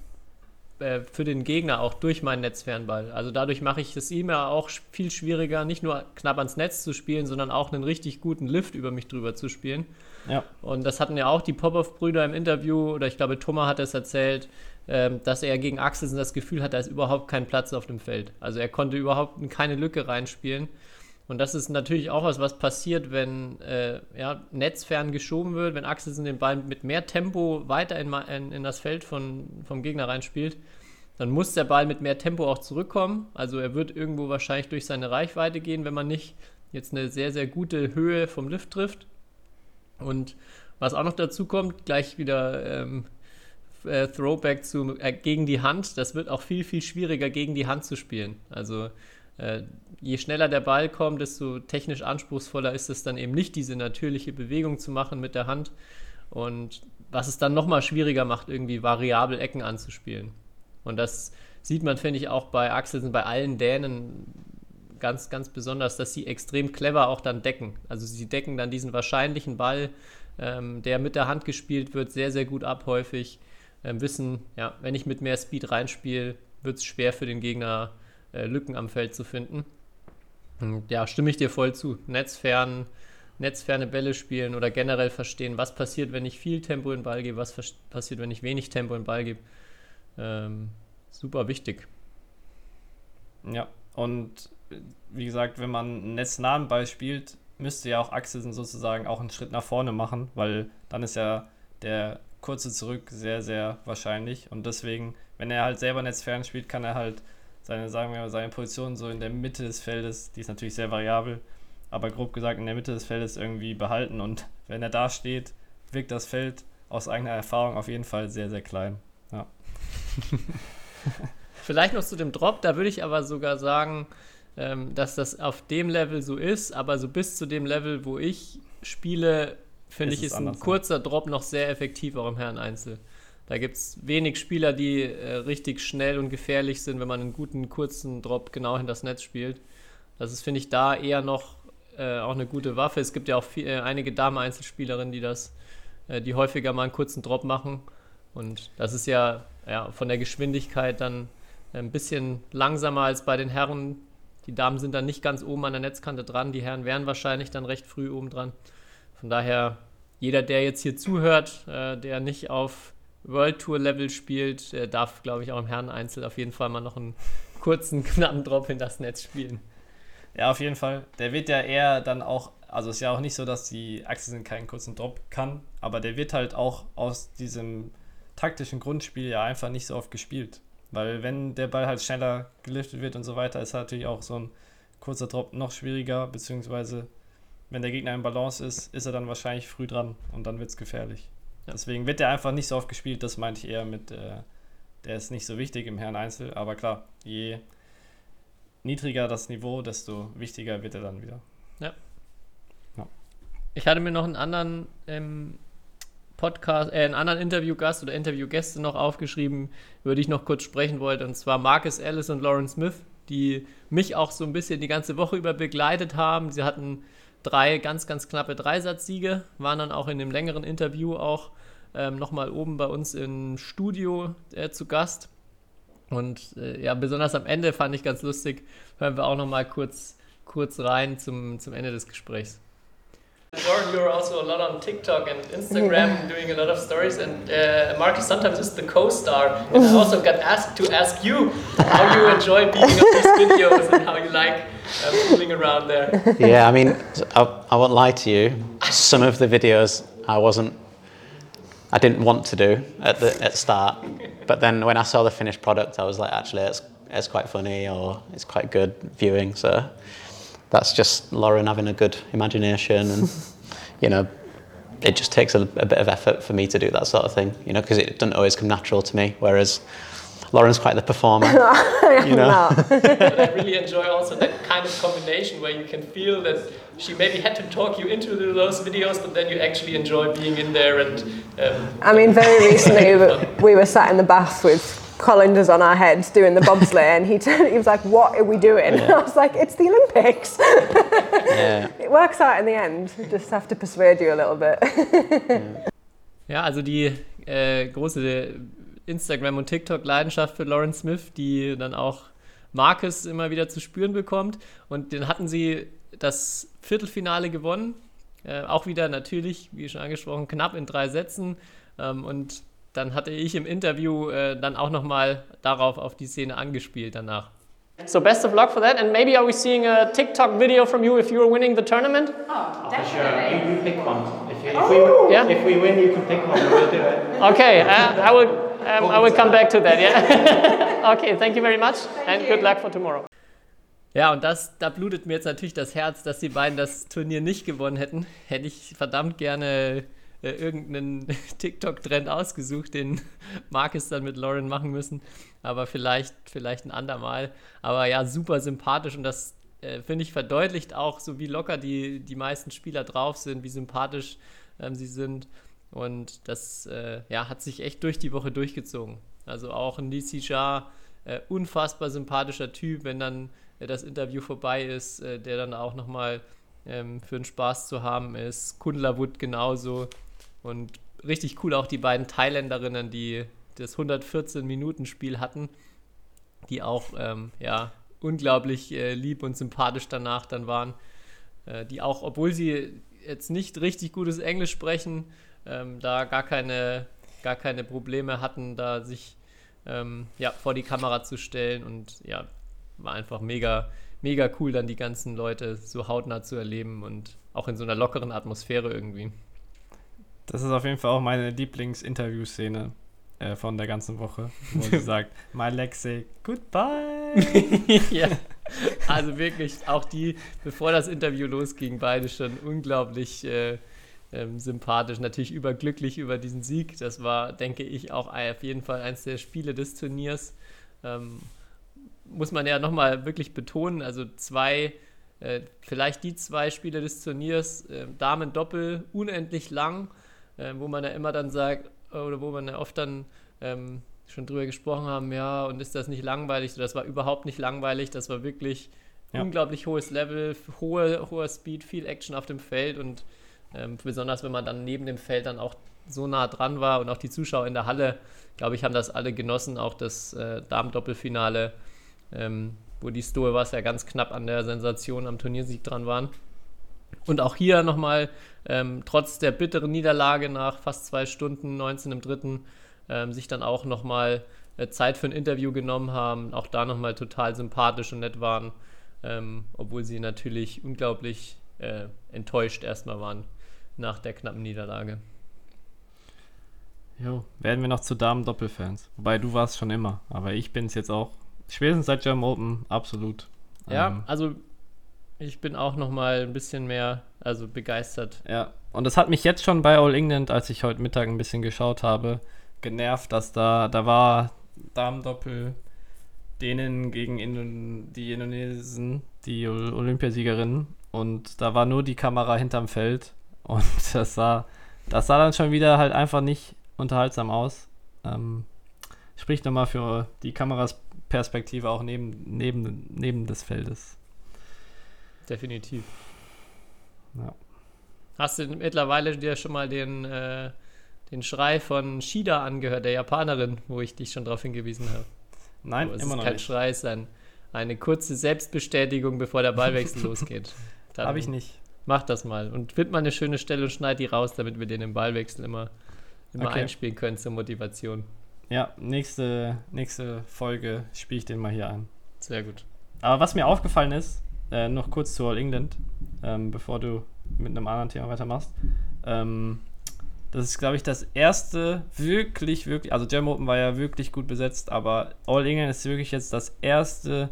äh, für den Gegner auch durch meinen Netzfernball. Also dadurch mache ich es ihm ja auch viel schwieriger, nicht nur knapp ans Netz zu spielen, sondern auch einen richtig guten Lift über mich drüber zu spielen. Ja. Und das hatten ja auch die Popov-Brüder im Interview, oder ich glaube, Thomas hat es erzählt, ähm, dass er gegen Axelsen das Gefühl hat, da ist überhaupt kein Platz auf dem Feld. Also er konnte überhaupt keine Lücke reinspielen. Und das ist natürlich auch was, was passiert, wenn äh, ja, netzfern geschoben wird, wenn Axelsen den Ball mit mehr Tempo weiter in, in, in das Feld von, vom Gegner reinspielt. Dann muss der Ball mit mehr Tempo auch zurückkommen. Also er wird irgendwo wahrscheinlich durch seine Reichweite gehen, wenn man nicht jetzt eine sehr, sehr gute Höhe vom Lift trifft. Und was auch noch dazu kommt, gleich wieder ähm, äh, Throwback zu, äh, gegen die Hand. Das wird auch viel, viel schwieriger gegen die Hand zu spielen. Also äh, je schneller der Ball kommt, desto technisch anspruchsvoller ist es dann eben nicht, diese natürliche Bewegung zu machen mit der Hand. Und was es dann nochmal schwieriger macht, irgendwie variabel Ecken anzuspielen. Und das sieht man, finde ich, auch bei Axelsen, bei allen Dänen ganz, ganz besonders, dass sie extrem clever auch dann decken. Also sie decken dann diesen wahrscheinlichen Ball, ähm, der mit der Hand gespielt wird, sehr, sehr gut ab häufig. Ähm, wissen, ja, wenn ich mit mehr Speed reinspiele, wird es schwer für den Gegner, äh, Lücken am Feld zu finden. Und ja, stimme ich dir voll zu. Netzfern, netzferne Bälle spielen oder generell verstehen, was passiert, wenn ich viel Tempo in den Ball gebe, was passiert, wenn ich wenig Tempo in den Ball gebe. Ähm, super wichtig. Ja, und wie gesagt, wenn man einen netznahen Ball spielt, müsste ja auch Axelsen sozusagen auch einen Schritt nach vorne machen, weil dann ist ja der kurze Zurück sehr, sehr wahrscheinlich. Und deswegen, wenn er halt selber netzfern spielt, kann er halt seine, sagen wir mal, seine Position so in der Mitte des Feldes, die ist natürlich sehr variabel, aber grob gesagt in der Mitte des Feldes irgendwie behalten. Und wenn er da steht, wirkt das Feld aus eigener Erfahrung auf jeden Fall sehr, sehr klein. Ja. [laughs] Vielleicht noch zu dem Drop, da würde ich aber sogar sagen, ähm, dass das auf dem Level so ist, aber so bis zu dem Level, wo ich spiele, finde ich, ist ein kurzer Drop noch sehr effektiv auch im Herren-Einzel. Da gibt es wenig Spieler, die äh, richtig schnell und gefährlich sind, wenn man einen guten kurzen Drop genau hinter das Netz spielt. Das ist, finde ich, da eher noch äh, auch eine gute Waffe. Es gibt ja auch viel, äh, einige Damen-Einzelspielerinnen, die das, äh, die häufiger mal einen kurzen Drop machen. Und das ist ja, ja von der Geschwindigkeit dann ein bisschen langsamer als bei den Herren. Die Damen sind dann nicht ganz oben an der Netzkante dran. Die Herren wären wahrscheinlich dann recht früh oben dran. Von daher, jeder, der jetzt hier zuhört, äh, der nicht auf World Tour Level spielt, äh, darf, glaube ich, auch im Herren-Einzel auf jeden Fall mal noch einen kurzen, [laughs] knappen Drop in das Netz spielen. Ja, auf jeden Fall. Der wird ja eher dann auch, also ist ja auch nicht so, dass die Achse keinen kurzen Drop kann, aber der wird halt auch aus diesem taktischen Grundspiel ja einfach nicht so oft gespielt. Weil wenn der Ball halt schneller geliftet wird und so weiter, ist natürlich auch so ein kurzer Drop noch schwieriger, beziehungsweise wenn der Gegner im Balance ist, ist er dann wahrscheinlich früh dran und dann wird es gefährlich. Ja. Deswegen wird der einfach nicht so oft gespielt, das meinte ich eher mit, äh, der ist nicht so wichtig im Herren Einzel, aber klar, je niedriger das Niveau, desto wichtiger wird er dann wieder. Ja. ja. Ich hatte mir noch einen anderen ähm, Podcast, äh, einen anderen Interviewgast oder Interviewgäste noch aufgeschrieben, über die ich noch kurz sprechen wollte, und zwar Marcus Ellis und Lauren Smith, die mich auch so ein bisschen die ganze Woche über begleitet haben. Sie hatten drei ganz, ganz knappe Dreisatzsiege, waren dann auch in dem längeren Interview auch ähm, nochmal oben bei uns im Studio äh, zu Gast. Und äh, ja, besonders am Ende fand ich ganz lustig, hören wir auch nochmal kurz, kurz rein zum, zum Ende des Gesprächs. Lauren, you're also a lot on TikTok and Instagram doing a lot of stories, and uh, Marcus sometimes is the co-star. And I also got asked to ask you how you enjoy being on these videos and how you like uh, fooling around there. Yeah, I mean, I, I won't lie to you. Some of the videos I wasn't, I didn't want to do at the at start, but then when I saw the finished product, I was like, actually, it's it's quite funny or it's quite good viewing. So that's just Lauren having a good imagination and [laughs] you know it just takes a, a, bit of effort for me to do that sort of thing you know because it doesn't always come natural to me whereas Lauren's quite the performer [laughs] you know? [laughs] but I really enjoy also that kind of combination where you can feel that she maybe had to talk you into those videos but then you actually enjoy being in there and um, I mean very recently we were sat in the bath with colanders on our heads doing the bobsleigh, and he [laughs] turned, he was like, "What are we doing?" [laughs] I was like, "It's the Olympics." [laughs] Yeah. it works out in the end. You just have to persuade you a little bit. Ja, also die äh, große Instagram- und TikTok-Leidenschaft für Lauren Smith, die dann auch Marcus immer wieder zu spüren bekommt. Und dann hatten sie das Viertelfinale gewonnen. Äh, auch wieder natürlich, wie schon angesprochen, knapp in drei Sätzen. Ähm, und dann hatte ich im Interview äh, dann auch nochmal darauf auf die Szene angespielt danach. So best of luck for that, and maybe are we seeing a TikTok video from you if you were winning the tournament? Sure, you, you pick one. If, you, if, Oh. Yeah. if we win, you can pick one. We'll do it. Okay, uh, I will. Um, I will come back to that. Yeah. [laughs] okay, thank you very much, and good luck for tomorrow. Ja, und das, da blutet mir jetzt natürlich das Herz, dass die beiden das Turnier nicht gewonnen hätten. Hätte ich verdammt gerne äh, irgendeinen [laughs] TikTok-Trend ausgesucht, den [laughs] Marcus dann mit Lauren machen müssen. Aber vielleicht, vielleicht ein andermal. Aber ja, super sympathisch und das äh, finde ich verdeutlicht auch, so wie locker die, die meisten Spieler drauf sind, wie sympathisch ähm, sie sind. Und das äh, ja, hat sich echt durch die Woche durchgezogen. Also auch ein Lisi Shah, äh, unfassbar sympathischer Typ, wenn dann äh, das Interview vorbei ist, äh, der dann auch nochmal ähm, für den Spaß zu haben ist. Kundla Wood genauso. Und richtig cool auch die beiden Thailänderinnen, die das 114-Minuten-Spiel hatten, die auch ähm, ja, unglaublich äh, lieb und sympathisch danach dann waren. Äh, die auch, obwohl sie jetzt nicht richtig gutes Englisch sprechen, ähm, da gar keine, gar keine Probleme hatten, da sich ähm, ja, vor die Kamera zu stellen und ja, war einfach mega, mega cool, dann die ganzen Leute so hautnah zu erleben und auch in so einer lockeren Atmosphäre irgendwie. Das ist auf jeden Fall auch meine Lieblings-Interview-Szene äh, von der ganzen Woche, wo sie [laughs] sagt, My say goodbye. [laughs] ja, [laughs] also wirklich, auch die, bevor das Interview losging, beide schon unglaublich äh, ähm, sympathisch, natürlich überglücklich über diesen Sieg. Das war, denke ich, auch auf jeden Fall eins der Spiele des Turniers. Ähm, muss man ja nochmal wirklich betonen, also zwei, äh, vielleicht die zwei Spiele des Turniers, äh, Damen-Doppel, unendlich lang, äh, wo man ja immer dann sagt, oder wo man ja oft dann ähm, schon drüber gesprochen haben, ja, und ist das nicht langweilig? So, das war überhaupt nicht langweilig, das war wirklich Ja. unglaublich hohes Level, hohe, hoher Speed, viel Action auf dem Feld und ähm, besonders wenn man dann neben dem Feld dann auch so nah dran war und auch die Zuschauer in der Halle, glaube ich, haben das alle genossen, auch das äh, Damen-Doppelfinale, ähm, wo die Stoe was ja ganz knapp an der Sensation am Turniersieg dran waren. Und auch hier nochmal, ähm, trotz der bitteren Niederlage nach fast zwei Stunden, 19 im dritten, ähm, sich dann auch nochmal äh, Zeit für ein Interview genommen haben, auch da nochmal total sympathisch und nett waren, ähm, obwohl sie natürlich unglaublich äh, enttäuscht erstmal waren nach der knappen Niederlage. Jo, werden wir noch zu Damen-Doppelfans. Wobei du warst schon immer, aber ich bin es jetzt auch. Spätestens seit German Open, absolut. Ja, Ähm, also ich bin auch nochmal ein bisschen mehr also begeistert. Ja, und das hat mich jetzt schon bei All England, als ich heute Mittag ein bisschen geschaut habe, genervt, dass da, da war Damen-Doppel denen gegen Indon die Indonesen, die Ol- Olympiasiegerinnen. Und da war nur die Kamera hinterm Feld. [laughs] Und das sah, das sah dann schon wieder halt einfach nicht unterhaltsam aus. Ähm, spricht nochmal für die Kamerasperspektive auch neben, neben, neben des Feldes. Definitiv. Ja. Hast du mittlerweile dir schon mal den, äh, den Schrei von Shida angehört, der Japanerin, wo ich dich schon darauf hingewiesen habe? Nein, Aber es immer ist noch kein nicht. Schrei, es ist ein, eine kurze Selbstbestätigung, bevor der Ballwechsel [laughs] losgeht. Habe ich nicht. Mach das mal und find mal eine schöne Stelle und schneid die raus, damit wir den im Ballwechsel immer, immer Okay. einspielen können zur Motivation. Ja, nächste, nächste Folge spiele ich den mal hier ein. Sehr gut. Aber was mir aufgefallen ist, äh, noch kurz zu All England, ähm, bevor du mit einem anderen Thema weitermachst. Ähm, das ist, glaube ich, das erste wirklich, wirklich, also German Open war ja wirklich gut besetzt, aber All England ist wirklich jetzt das erste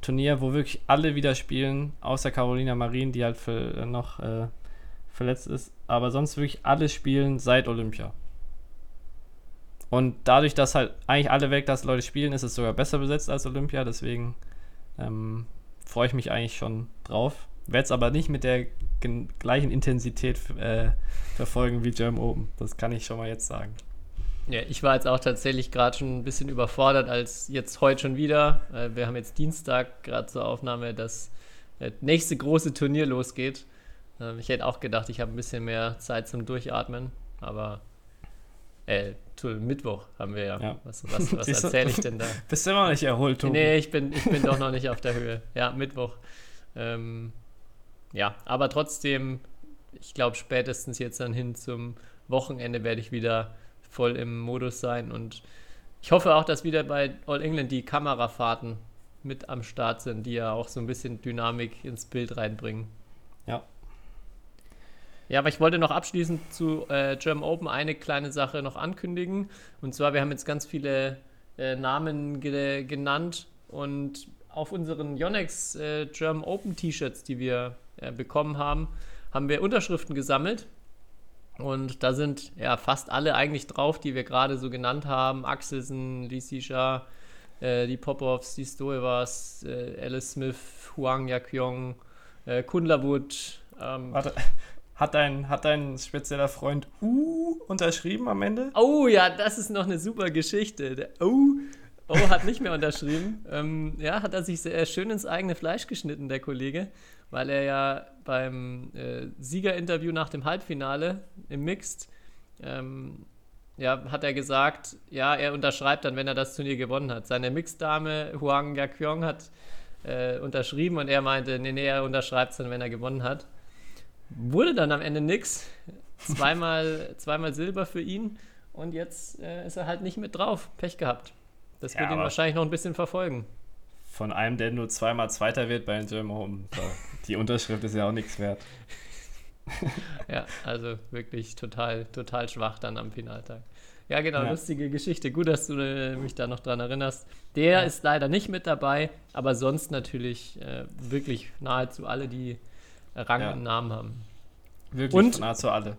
Turnier, wo wirklich alle wieder spielen, außer Carolina Marin, die halt für, äh, noch äh, verletzt ist. Aber sonst wirklich alle spielen seit Olympia. Und dadurch, dass halt eigentlich alle Weltklasse-Leute spielen, ist es sogar besser besetzt als Olympia. Deswegen ähm, freue ich mich eigentlich schon drauf. Werde es aber nicht mit der gleichen Intensität äh, verfolgen wie German Open. Das kann ich schon mal jetzt sagen. Ja, ich war jetzt auch tatsächlich gerade schon ein bisschen überfordert, als jetzt heute schon wieder. Äh, wir haben jetzt Dienstag gerade zur Aufnahme, das äh, nächste große Turnier losgeht. Ähm, ich hätte auch gedacht, ich habe ein bisschen mehr Zeit zum Durchatmen, aber äh, Mittwoch haben wir ja. Ja. Was, was, was erzähle ich denn da? [laughs] Bist du immer noch nicht erholt, Tobi? Nee, ich bin, ich bin doch noch nicht auf der Höhe. Ja, Mittwoch. Ähm, ja, aber trotzdem, ich glaube, spätestens jetzt dann hin zum Wochenende werde ich wieder voll im Modus sein und ich hoffe auch, dass wieder bei All England die Kamerafahrten mit am Start sind, die ja auch so ein bisschen Dynamik ins Bild reinbringen. Ja. Aber ich wollte noch abschließend zu äh, German Open eine kleine Sache noch ankündigen. Und zwar, wir haben jetzt ganz viele äh, Namen ge genannt und auf unseren Yonex äh, German Open T-Shirts, die wir äh, bekommen haben, haben wir Unterschriften gesammelt. Und da sind ja fast alle eigentlich drauf, die wir gerade so genannt haben. Axelsen, Lisisha, äh, die Popovs, die Stoevas, äh, Alice Smith, Huang Yakyong, äh, Kunlavut. Ähm, Warte, hat dein, hat dein spezieller Freund U unterschrieben am Ende? Oh ja, das ist noch eine super Geschichte. Der oh, oh hat nicht mehr unterschrieben. [laughs] ähm, ja, hat er sich sehr schön ins eigene Fleisch geschnitten, der Kollege, weil er ja beim äh, Siegerinterview nach dem Halbfinale im Mixed, ähm, ja, hat er gesagt, ja, er unterschreibt dann, wenn er das Turnier gewonnen hat. Seine Mixed-Dame Huang Yakyong hat äh, unterschrieben und er meinte, nee, nee, er unterschreibt es dann, wenn er gewonnen hat. Wurde dann am Ende nix. Zweimal, [laughs] zweimal Silber für ihn und jetzt äh, ist er halt nicht mit drauf. Pech gehabt. Das Ja, wird ihn wahrscheinlich noch ein bisschen verfolgen. Von einem, der nur zweimal Zweiter wird bei den German. Da- Die Unterschrift ist ja auch nichts wert. [laughs] Ja, also wirklich total, total schwach dann am Finaltag. Ja, genau, Ja. lustige Geschichte. Gut, dass du äh, mich da noch dran erinnerst. Der ist leider nicht mit dabei, aber sonst natürlich äh, wirklich nahezu alle, die Rang Ja. und Namen haben. Wirklich Und- von nahezu alle.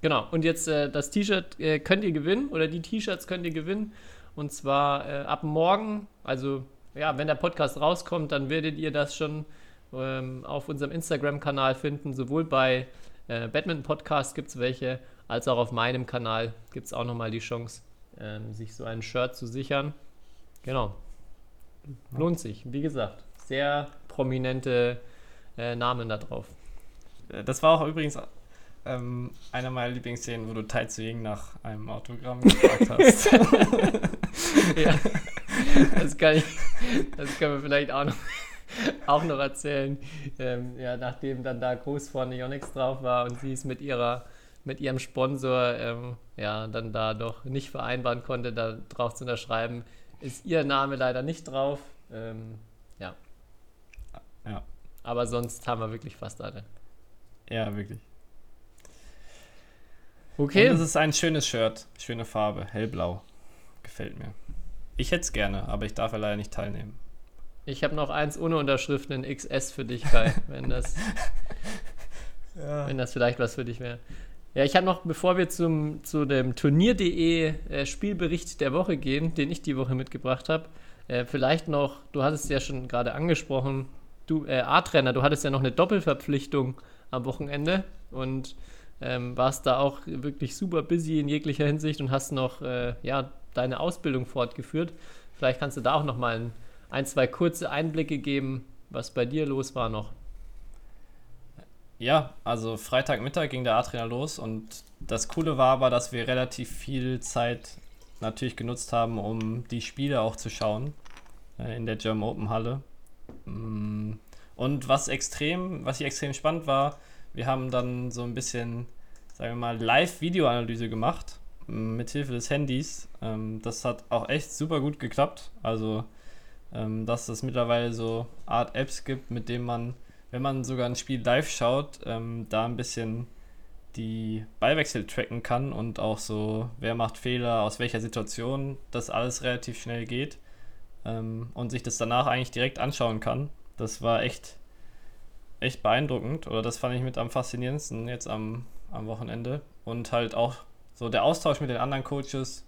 Genau, und jetzt äh, das T-Shirt äh, könnt ihr gewinnen oder die T-Shirts könnt ihr gewinnen. Und zwar äh, ab morgen, also ja, wenn der Podcast rauskommt, dann werdet ihr das schon ähm, auf unserem Instagram-Kanal finden. Sowohl bei äh, Badminton Podcast gibt es welche, als auch auf meinem Kanal gibt es auch nochmal die Chance, ähm, sich so ein Shirt zu sichern. Genau. Lohnt sich, wie gesagt. Sehr prominente äh, Namen da drauf. Äh, Das war auch übrigens ähm, einer meiner Lieblingsszenen, wo du Tai Tzu Ying nach einem Autogramm gefragt [laughs] hast. ja, [laughs] das kann ich, das können wir vielleicht auch noch, auch noch erzählen. Ähm, ja, nachdem dann da groß vorne Yonex drauf war und sie es mit ihrer, mit ihrem Sponsor, ähm, ja, dann da doch nicht vereinbaren konnte, da drauf zu unterschreiben, ist ihr Name leider nicht drauf. Ähm, ja. Ja. Aber sonst haben wir wirklich fast alle. ja, wirklich. Okay. Und es ist ein schönes Shirt, schöne Farbe, hellblau. Gefällt mir. Ich hätte es gerne, aber ich darf ja leider nicht teilnehmen. Ich habe noch eins ohne Unterschrift, ein XS für dich, Kai, [laughs] wenn das, wenn das vielleicht was für dich wäre. Ja, ich habe noch, bevor wir zum, zu dem Turnier.de äh, Spielbericht der Woche gehen, den ich die Woche mitgebracht habe, äh, vielleicht noch, du hattest es ja schon gerade angesprochen, du, äh, A-Trainer, du hattest ja noch eine Doppelverpflichtung am Wochenende und ähm, warst da auch wirklich super busy in jeglicher Hinsicht und hast noch äh, ja, deine Ausbildung fortgeführt. Vielleicht kannst du da auch noch mal ein, ein, zwei kurze Einblicke geben, was bei dir los war noch. Ja, also Freitagmittag ging der A-Trainer los und das Coole war aber, dass wir relativ viel Zeit natürlich genutzt haben, um die Spiele auch zu schauen äh, in der German Open Halle. Mm, Und was extrem, was hier extrem spannend war, wir haben dann so ein bisschen, sagen wir mal, Live-Videoanalyse gemacht mm, mit Hilfe des Handys. Ähm, das hat auch echt super gut geklappt. Also, ähm, dass es mittlerweile so Art Apps gibt, mit denen man wenn man sogar ein Spiel live schaut, ähm, da ein bisschen die Ballwechsel tracken kann und auch so, wer macht Fehler, aus welcher Situation, das alles relativ schnell geht ähm, und sich das danach eigentlich direkt anschauen kann. Das war echt, echt beeindruckend oder das fand ich mit am faszinierendsten jetzt am, am Wochenende und halt auch so der Austausch mit den anderen Coaches,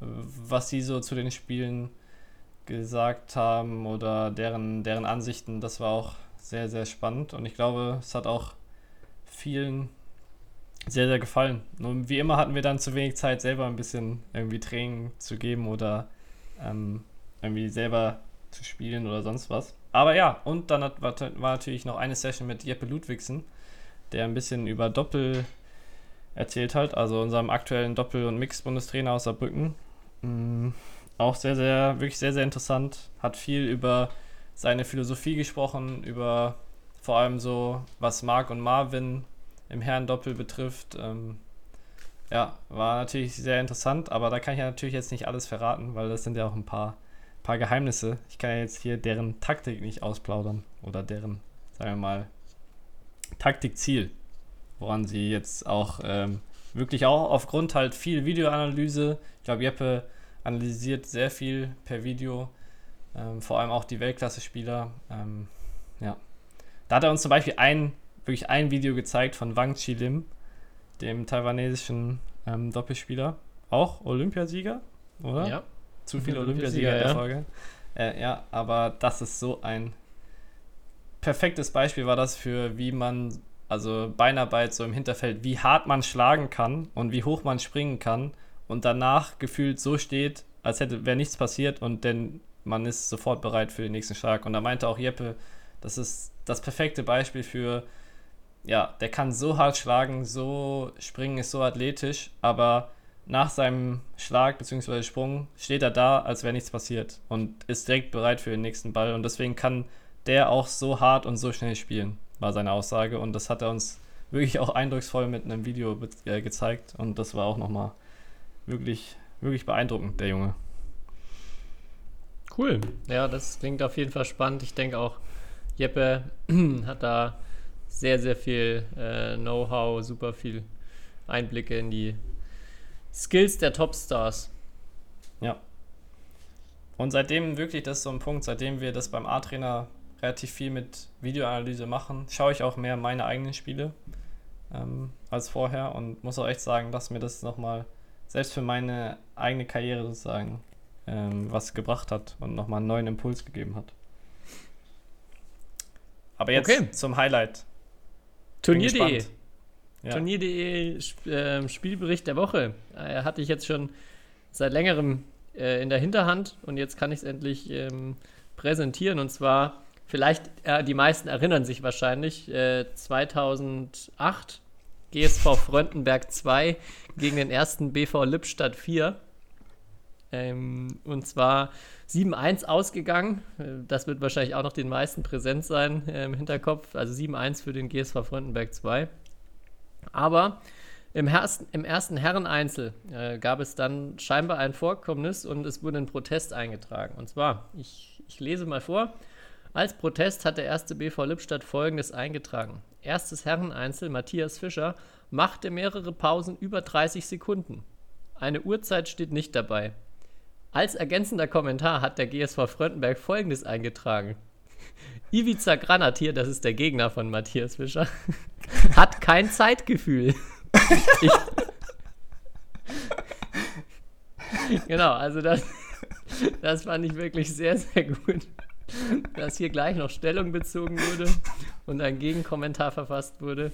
äh, was sie so zu den Spielen gesagt haben oder deren, deren Ansichten, das war auch sehr, sehr spannend und ich glaube, es hat auch vielen sehr, sehr gefallen. Nur wie immer hatten wir dann zu wenig Zeit, selber ein bisschen irgendwie Training zu geben oder ähm, irgendwie selber zu spielen oder sonst was. Aber ja, und dann hat, war, war natürlich noch eine Session mit Jeppe Ludwigsen, der ein bisschen über Doppel erzählt hat, also unserem aktuellen Doppel- und Mix-Bundestrainer aus Saarbrücken. Mhm. Auch sehr, sehr, wirklich sehr, sehr interessant. Hat viel über seine Philosophie gesprochen, über vor allem so, was Marc und Marvin im Herrendoppel betrifft. Ähm, ja, war natürlich sehr interessant, aber da kann ich ja natürlich jetzt nicht alles verraten, weil das sind ja auch ein paar, paar Geheimnisse. Ich kann ja jetzt hier deren Taktik nicht ausplaudern oder deren, sagen wir mal, Taktikziel, woran sie jetzt auch ähm, wirklich auch aufgrund halt viel Videoanalyse, ich glaube, Jeppe analysiert sehr viel per Video, ähm, vor allem auch die Weltklasse-Spieler. Ähm, ja. Da hat er uns zum Beispiel ein, wirklich ein Video gezeigt von Wang Chi-Lim, dem taiwanesischen ähm, Doppelspieler. Auch Olympiasieger, oder? Ja. Zu viele Olympiasieger in der ja. Folge. Äh, ja, aber das ist so ein perfektes Beispiel war das für, wie man, also Beinarbeit so im Hinterfeld, wie hart man schlagen kann und wie hoch man springen kann und danach gefühlt so steht, als hätte wäre nichts passiert und denn man ist sofort bereit für den nächsten Schlag. Und da meinte auch Jeppe, das ist das perfekte Beispiel für, ja, der kann so hart schlagen, so springen, ist so athletisch, aber nach seinem Schlag bzw. Sprung steht er da, als wäre nichts passiert und ist direkt bereit für den nächsten Ball. Und deswegen kann der auch so hart und so schnell spielen, war seine Aussage. Und das hat er uns wirklich auch eindrucksvoll mit einem Video be- äh, gezeigt. Und das war auch nochmal wirklich, wirklich beeindruckend, der Junge. Cool. Ja, das klingt auf jeden Fall spannend. Ich denke auch, Jeppe [clears throat] hat da sehr, sehr viel äh, Know-how, super viel Einblicke in die Skills der Topstars. Ja. Und seitdem wirklich, das ist so ein Punkt, seitdem wir das beim A-Trainer relativ viel mit Videoanalyse machen, schaue ich auch mehr meine eigenen Spiele ähm, als vorher und muss auch echt sagen, dass mir das nochmal, selbst für meine eigene Karriere sozusagen, ähm, was gebracht hat und nochmal einen neuen Impuls gegeben hat. Aber jetzt Okay. zum Highlight. Turnier.de. Ja. Turnier.de ähm, Spielbericht der Woche. Äh, hatte ich jetzt schon seit längerem äh, in der Hinterhand und jetzt kann ich es endlich ähm, präsentieren. Und zwar, vielleicht, äh, die meisten erinnern sich wahrscheinlich, äh, 2008 GSV Fröntenberg 2 gegen den ersten BV Lippstadt 4. Ähm, und zwar 7-1 ausgegangen. Äh, Das wird wahrscheinlich auch noch den meisten präsent sein äh, im Hinterkopf. Also 7-1 für den GSV Fröntenberg 2. Aber im, ersten, im ersten Herreneinzel äh, gab es dann scheinbar ein Vorkommnis und es wurde ein Protest eingetragen. Und zwar, ich, ich lese mal vor. Als Protest hat der erste BV Lippstadt folgendes eingetragen. Erstes Herreneinzel, Matthias Fischer, machte mehrere Pausen über 30 Sekunden. Eine Uhrzeit steht nicht dabei. Als ergänzender Kommentar hat der GSV Fröndenberg folgendes eingetragen. Ivica Granatier, das ist der Gegner von Matthias Fischer, [laughs] hat kein Zeitgefühl. Ich, genau, also das, das fand ich wirklich sehr, sehr gut, dass hier gleich noch Stellung bezogen wurde und ein Gegenkommentar verfasst wurde.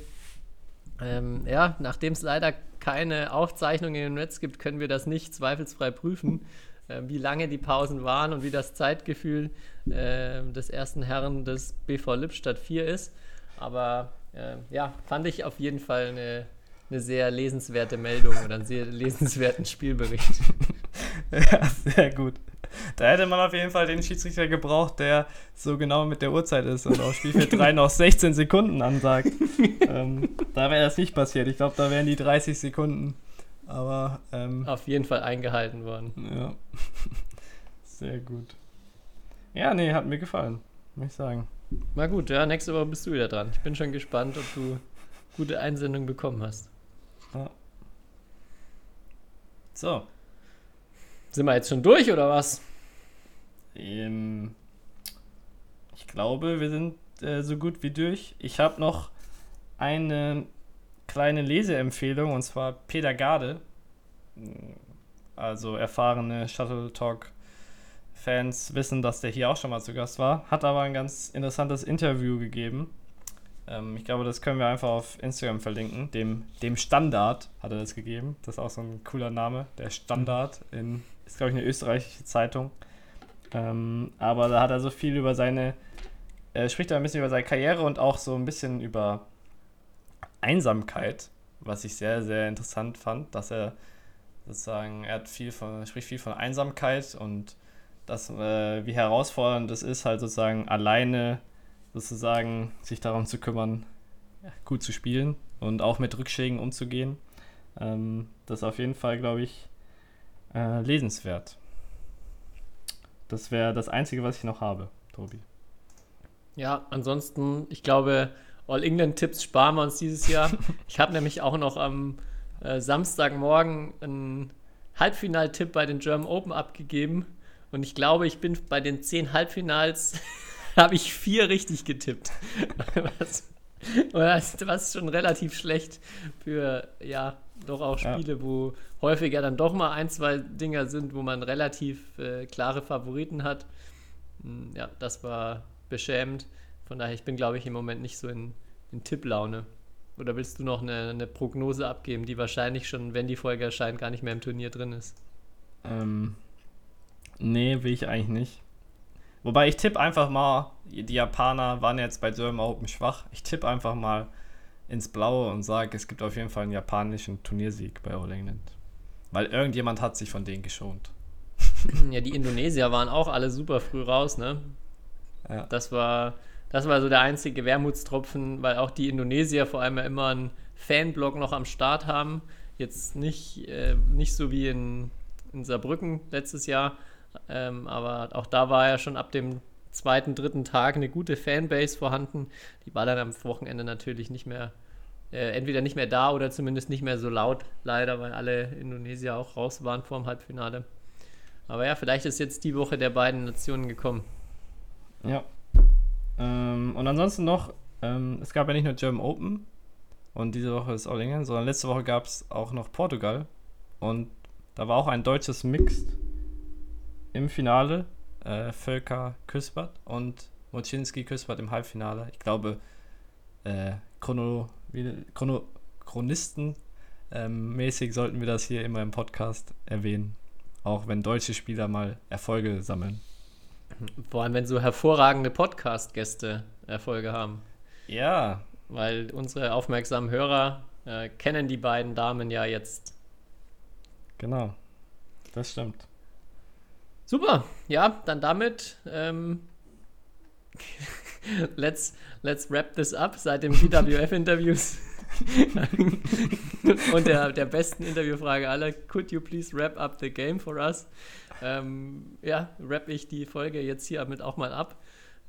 Ähm, ja, nachdem es leider keine Aufzeichnung im Netz gibt, können wir das nicht zweifelsfrei prüfen, äh, wie lange die Pausen waren und wie das Zeitgefühl äh, des ersten Herrn des BV Lippstadt 4 ist. Aber äh, ja, fand ich auf jeden Fall eine, eine sehr lesenswerte Meldung oder einen sehr lesenswerten Spielbericht. [laughs] Ja, sehr gut. Da hätte man auf jeden Fall den Schiedsrichter gebraucht, der so genau mit der Uhrzeit ist und auf Spielfeld 3 noch 16 Sekunden ansagt. [laughs] ähm, da wäre das nicht passiert. Ich glaube, da wären die 30 Sekunden. Aber, ähm, Auf jeden Fall eingehalten worden. ja. [laughs] Sehr gut. Ja, nee, hat mir gefallen, muss ich sagen. Na gut, ja, nächste Woche bist du wieder dran. Ich bin schon gespannt, ob du gute Einsendungen bekommen hast. So, Sind wir jetzt schon durch oder was? Ähm, ich glaube, wir sind äh, so gut wie durch. Ich habe noch eine kleine Leseempfehlung und zwar Peter Garde. Also erfahrene Shuttle Talk Fans wissen, dass der hier auch schon mal zu Gast war. Hat aber ein ganz interessantes Interview gegeben Ähm, ich glaube, das können wir einfach auf Instagram verlinken. Dem, dem Standard hat er das gegeben. Das ist auch so ein cooler Name. Der Standard in, ist, glaube ich, eine österreichische Zeitung. Ähm, aber da hat er so viel über seine, er spricht da ein bisschen über seine Karriere und auch so ein bisschen über Einsamkeit, was ich sehr, sehr interessant fand, dass er sozusagen, er hat viel von, spricht viel von Einsamkeit und das, äh, wie herausfordernd es ist, halt sozusagen alleine sozusagen sich darum zu kümmern, gut zu spielen und auch mit Rückschlägen umzugehen. Ähm, das ist auf jeden Fall, glaube ich, äh, lesenswert. Das wäre das Einzige, was ich noch habe, Tobi. Ja, ansonsten, ich glaube, All England-Tipps sparen wir uns dieses Jahr. [laughs] ich habe nämlich auch noch am äh, Samstagmorgen einen Halbfinaltipp bei den German Open abgegeben. Und ich glaube, ich bin bei den zehn Halbfinals, [laughs] habe ich vier richtig getippt. [laughs] was, was, was schon relativ schlecht für, ja, doch auch Spiele, ja. wo häufiger dann doch mal ein, zwei Dinger sind, wo man relativ äh, klare Favoriten hat. Hm, ja, das war beschämend. Von daher, ich bin, glaube ich, im Moment nicht so in, in Tipplaune. Oder willst du noch eine, eine, Prognose abgeben, die wahrscheinlich schon, wenn die Folge erscheint, gar nicht mehr im Turnier drin ist? Ähm, nee, will ich eigentlich nicht. Wobei ich tippe einfach mal, die Japaner waren jetzt bei German Open schwach. Ich tippe einfach mal ins Blaue und sage, es gibt auf jeden Fall einen japanischen Turniersieg bei All England. Weil irgendjemand hat sich von denen geschont. Ja, die Indonesier waren auch alle super früh raus, ne? Ja. Das war das war so der einzige Wermutstropfen, weil auch die Indonesier vor allem ja immer einen Fanblog noch am Start haben. Jetzt nicht, äh, nicht so wie in, in Saarbrücken letztes Jahr, ähm, aber auch da war ja schon ab dem zweiten, dritten Tag eine gute Fanbase vorhanden. Die war dann am Wochenende natürlich nicht mehr, äh, entweder nicht mehr da oder zumindest nicht mehr so laut, leider, weil alle Indonesier auch raus waren vor dem Halbfinale. Aber ja, vielleicht ist jetzt die Woche der beiden Nationen gekommen. Ja. Ähm, und ansonsten noch, ähm, es gab ja nicht nur German Open und diese Woche ist All England, sondern letzte Woche gab es auch noch Portugal und da war auch ein deutsches Mixed im Finale äh, Völker Küspert und Moczynski Küspert im Halbfinale. Ich glaube, äh, Chrono, Chrono, Chronisten ähm, sollten wir das hier immer im Podcast erwähnen. Auch wenn deutsche Spieler mal Erfolge sammeln. Vor allem, wenn so hervorragende Podcast-Gäste Erfolge haben. Ja. Weil unsere aufmerksamen Hörer äh, kennen die beiden Damen ja jetzt. Genau. Das stimmt. Super, ja, dann damit ähm, [laughs] let's, let's wrap this up seit dem BWF-Interviews [laughs] und der, der besten Interviewfrage aller. Could you please wrap up the game for us? Ähm, ja, wrap ich die Folge jetzt hier damit auch mal ab.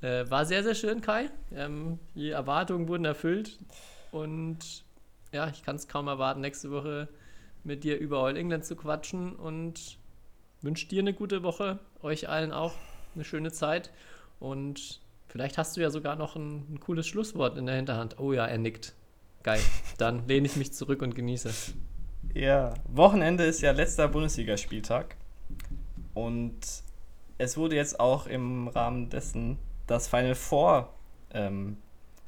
Äh, war sehr, sehr schön, Kai. Ähm, die Erwartungen wurden erfüllt und ja, ich kann es kaum erwarten, nächste Woche mit dir über All England zu quatschen und wünsche dir eine gute Woche, euch allen auch eine schöne Zeit und vielleicht hast du ja sogar noch ein, ein cooles Schlusswort in der Hinterhand. Oh ja, er nickt. Geil. Dann [laughs] lehne ich mich zurück und genieße. Ja, Wochenende ist ja letzter Bundesligaspieltag und es wurde jetzt auch im Rahmen dessen das Final Four ähm,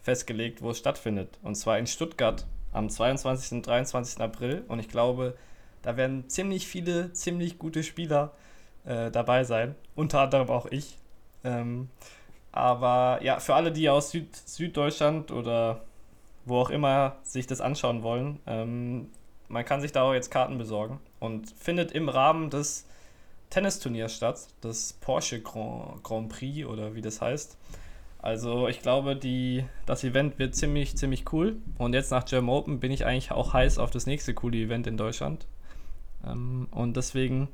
festgelegt, wo es stattfindet. Und zwar in Stuttgart am 22. und 23. April. Und ich glaube, da werden ziemlich viele, ziemlich gute Spieler äh, dabei sein. Unter anderem auch ich. Ähm, aber ja, für alle, die aus Süd Süddeutschland oder wo auch immer sich das anschauen wollen, ähm, man kann sich da auch jetzt Karten besorgen und findet im Rahmen des Tennisturniers statt, das Porsche Grand, Grand Prix oder wie das heißt. Also ich glaube, die, das Event wird ziemlich, ziemlich cool. Und jetzt nach German Open bin ich eigentlich auch heiß auf das nächste coole Event in Deutschland. Ähm, und deswegen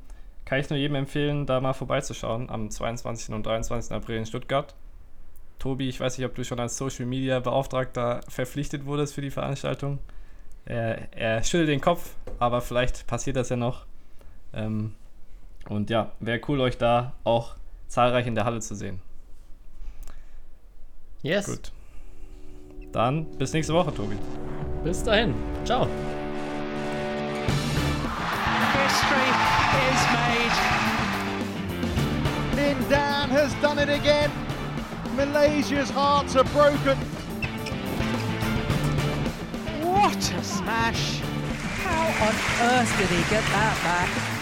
kann ich nur jedem empfehlen, da mal vorbeizuschauen am 22. und 23. April in Stuttgart. Tobi, ich weiß nicht, ob du schon als Social Media Beauftragter verpflichtet wurdest für die Veranstaltung. Er, er schüttelt den Kopf, aber vielleicht passiert das ja noch. Ähm, und ja, wäre cool, euch da auch zahlreich in der Halle zu sehen. Yes. Gut. Dann bis nächste Woche, Tobi. Bis dahin. Ciao. History is made. Lin Dan has done it again. Malaysia's hearts are broken. to smash. How on earth did he get that back?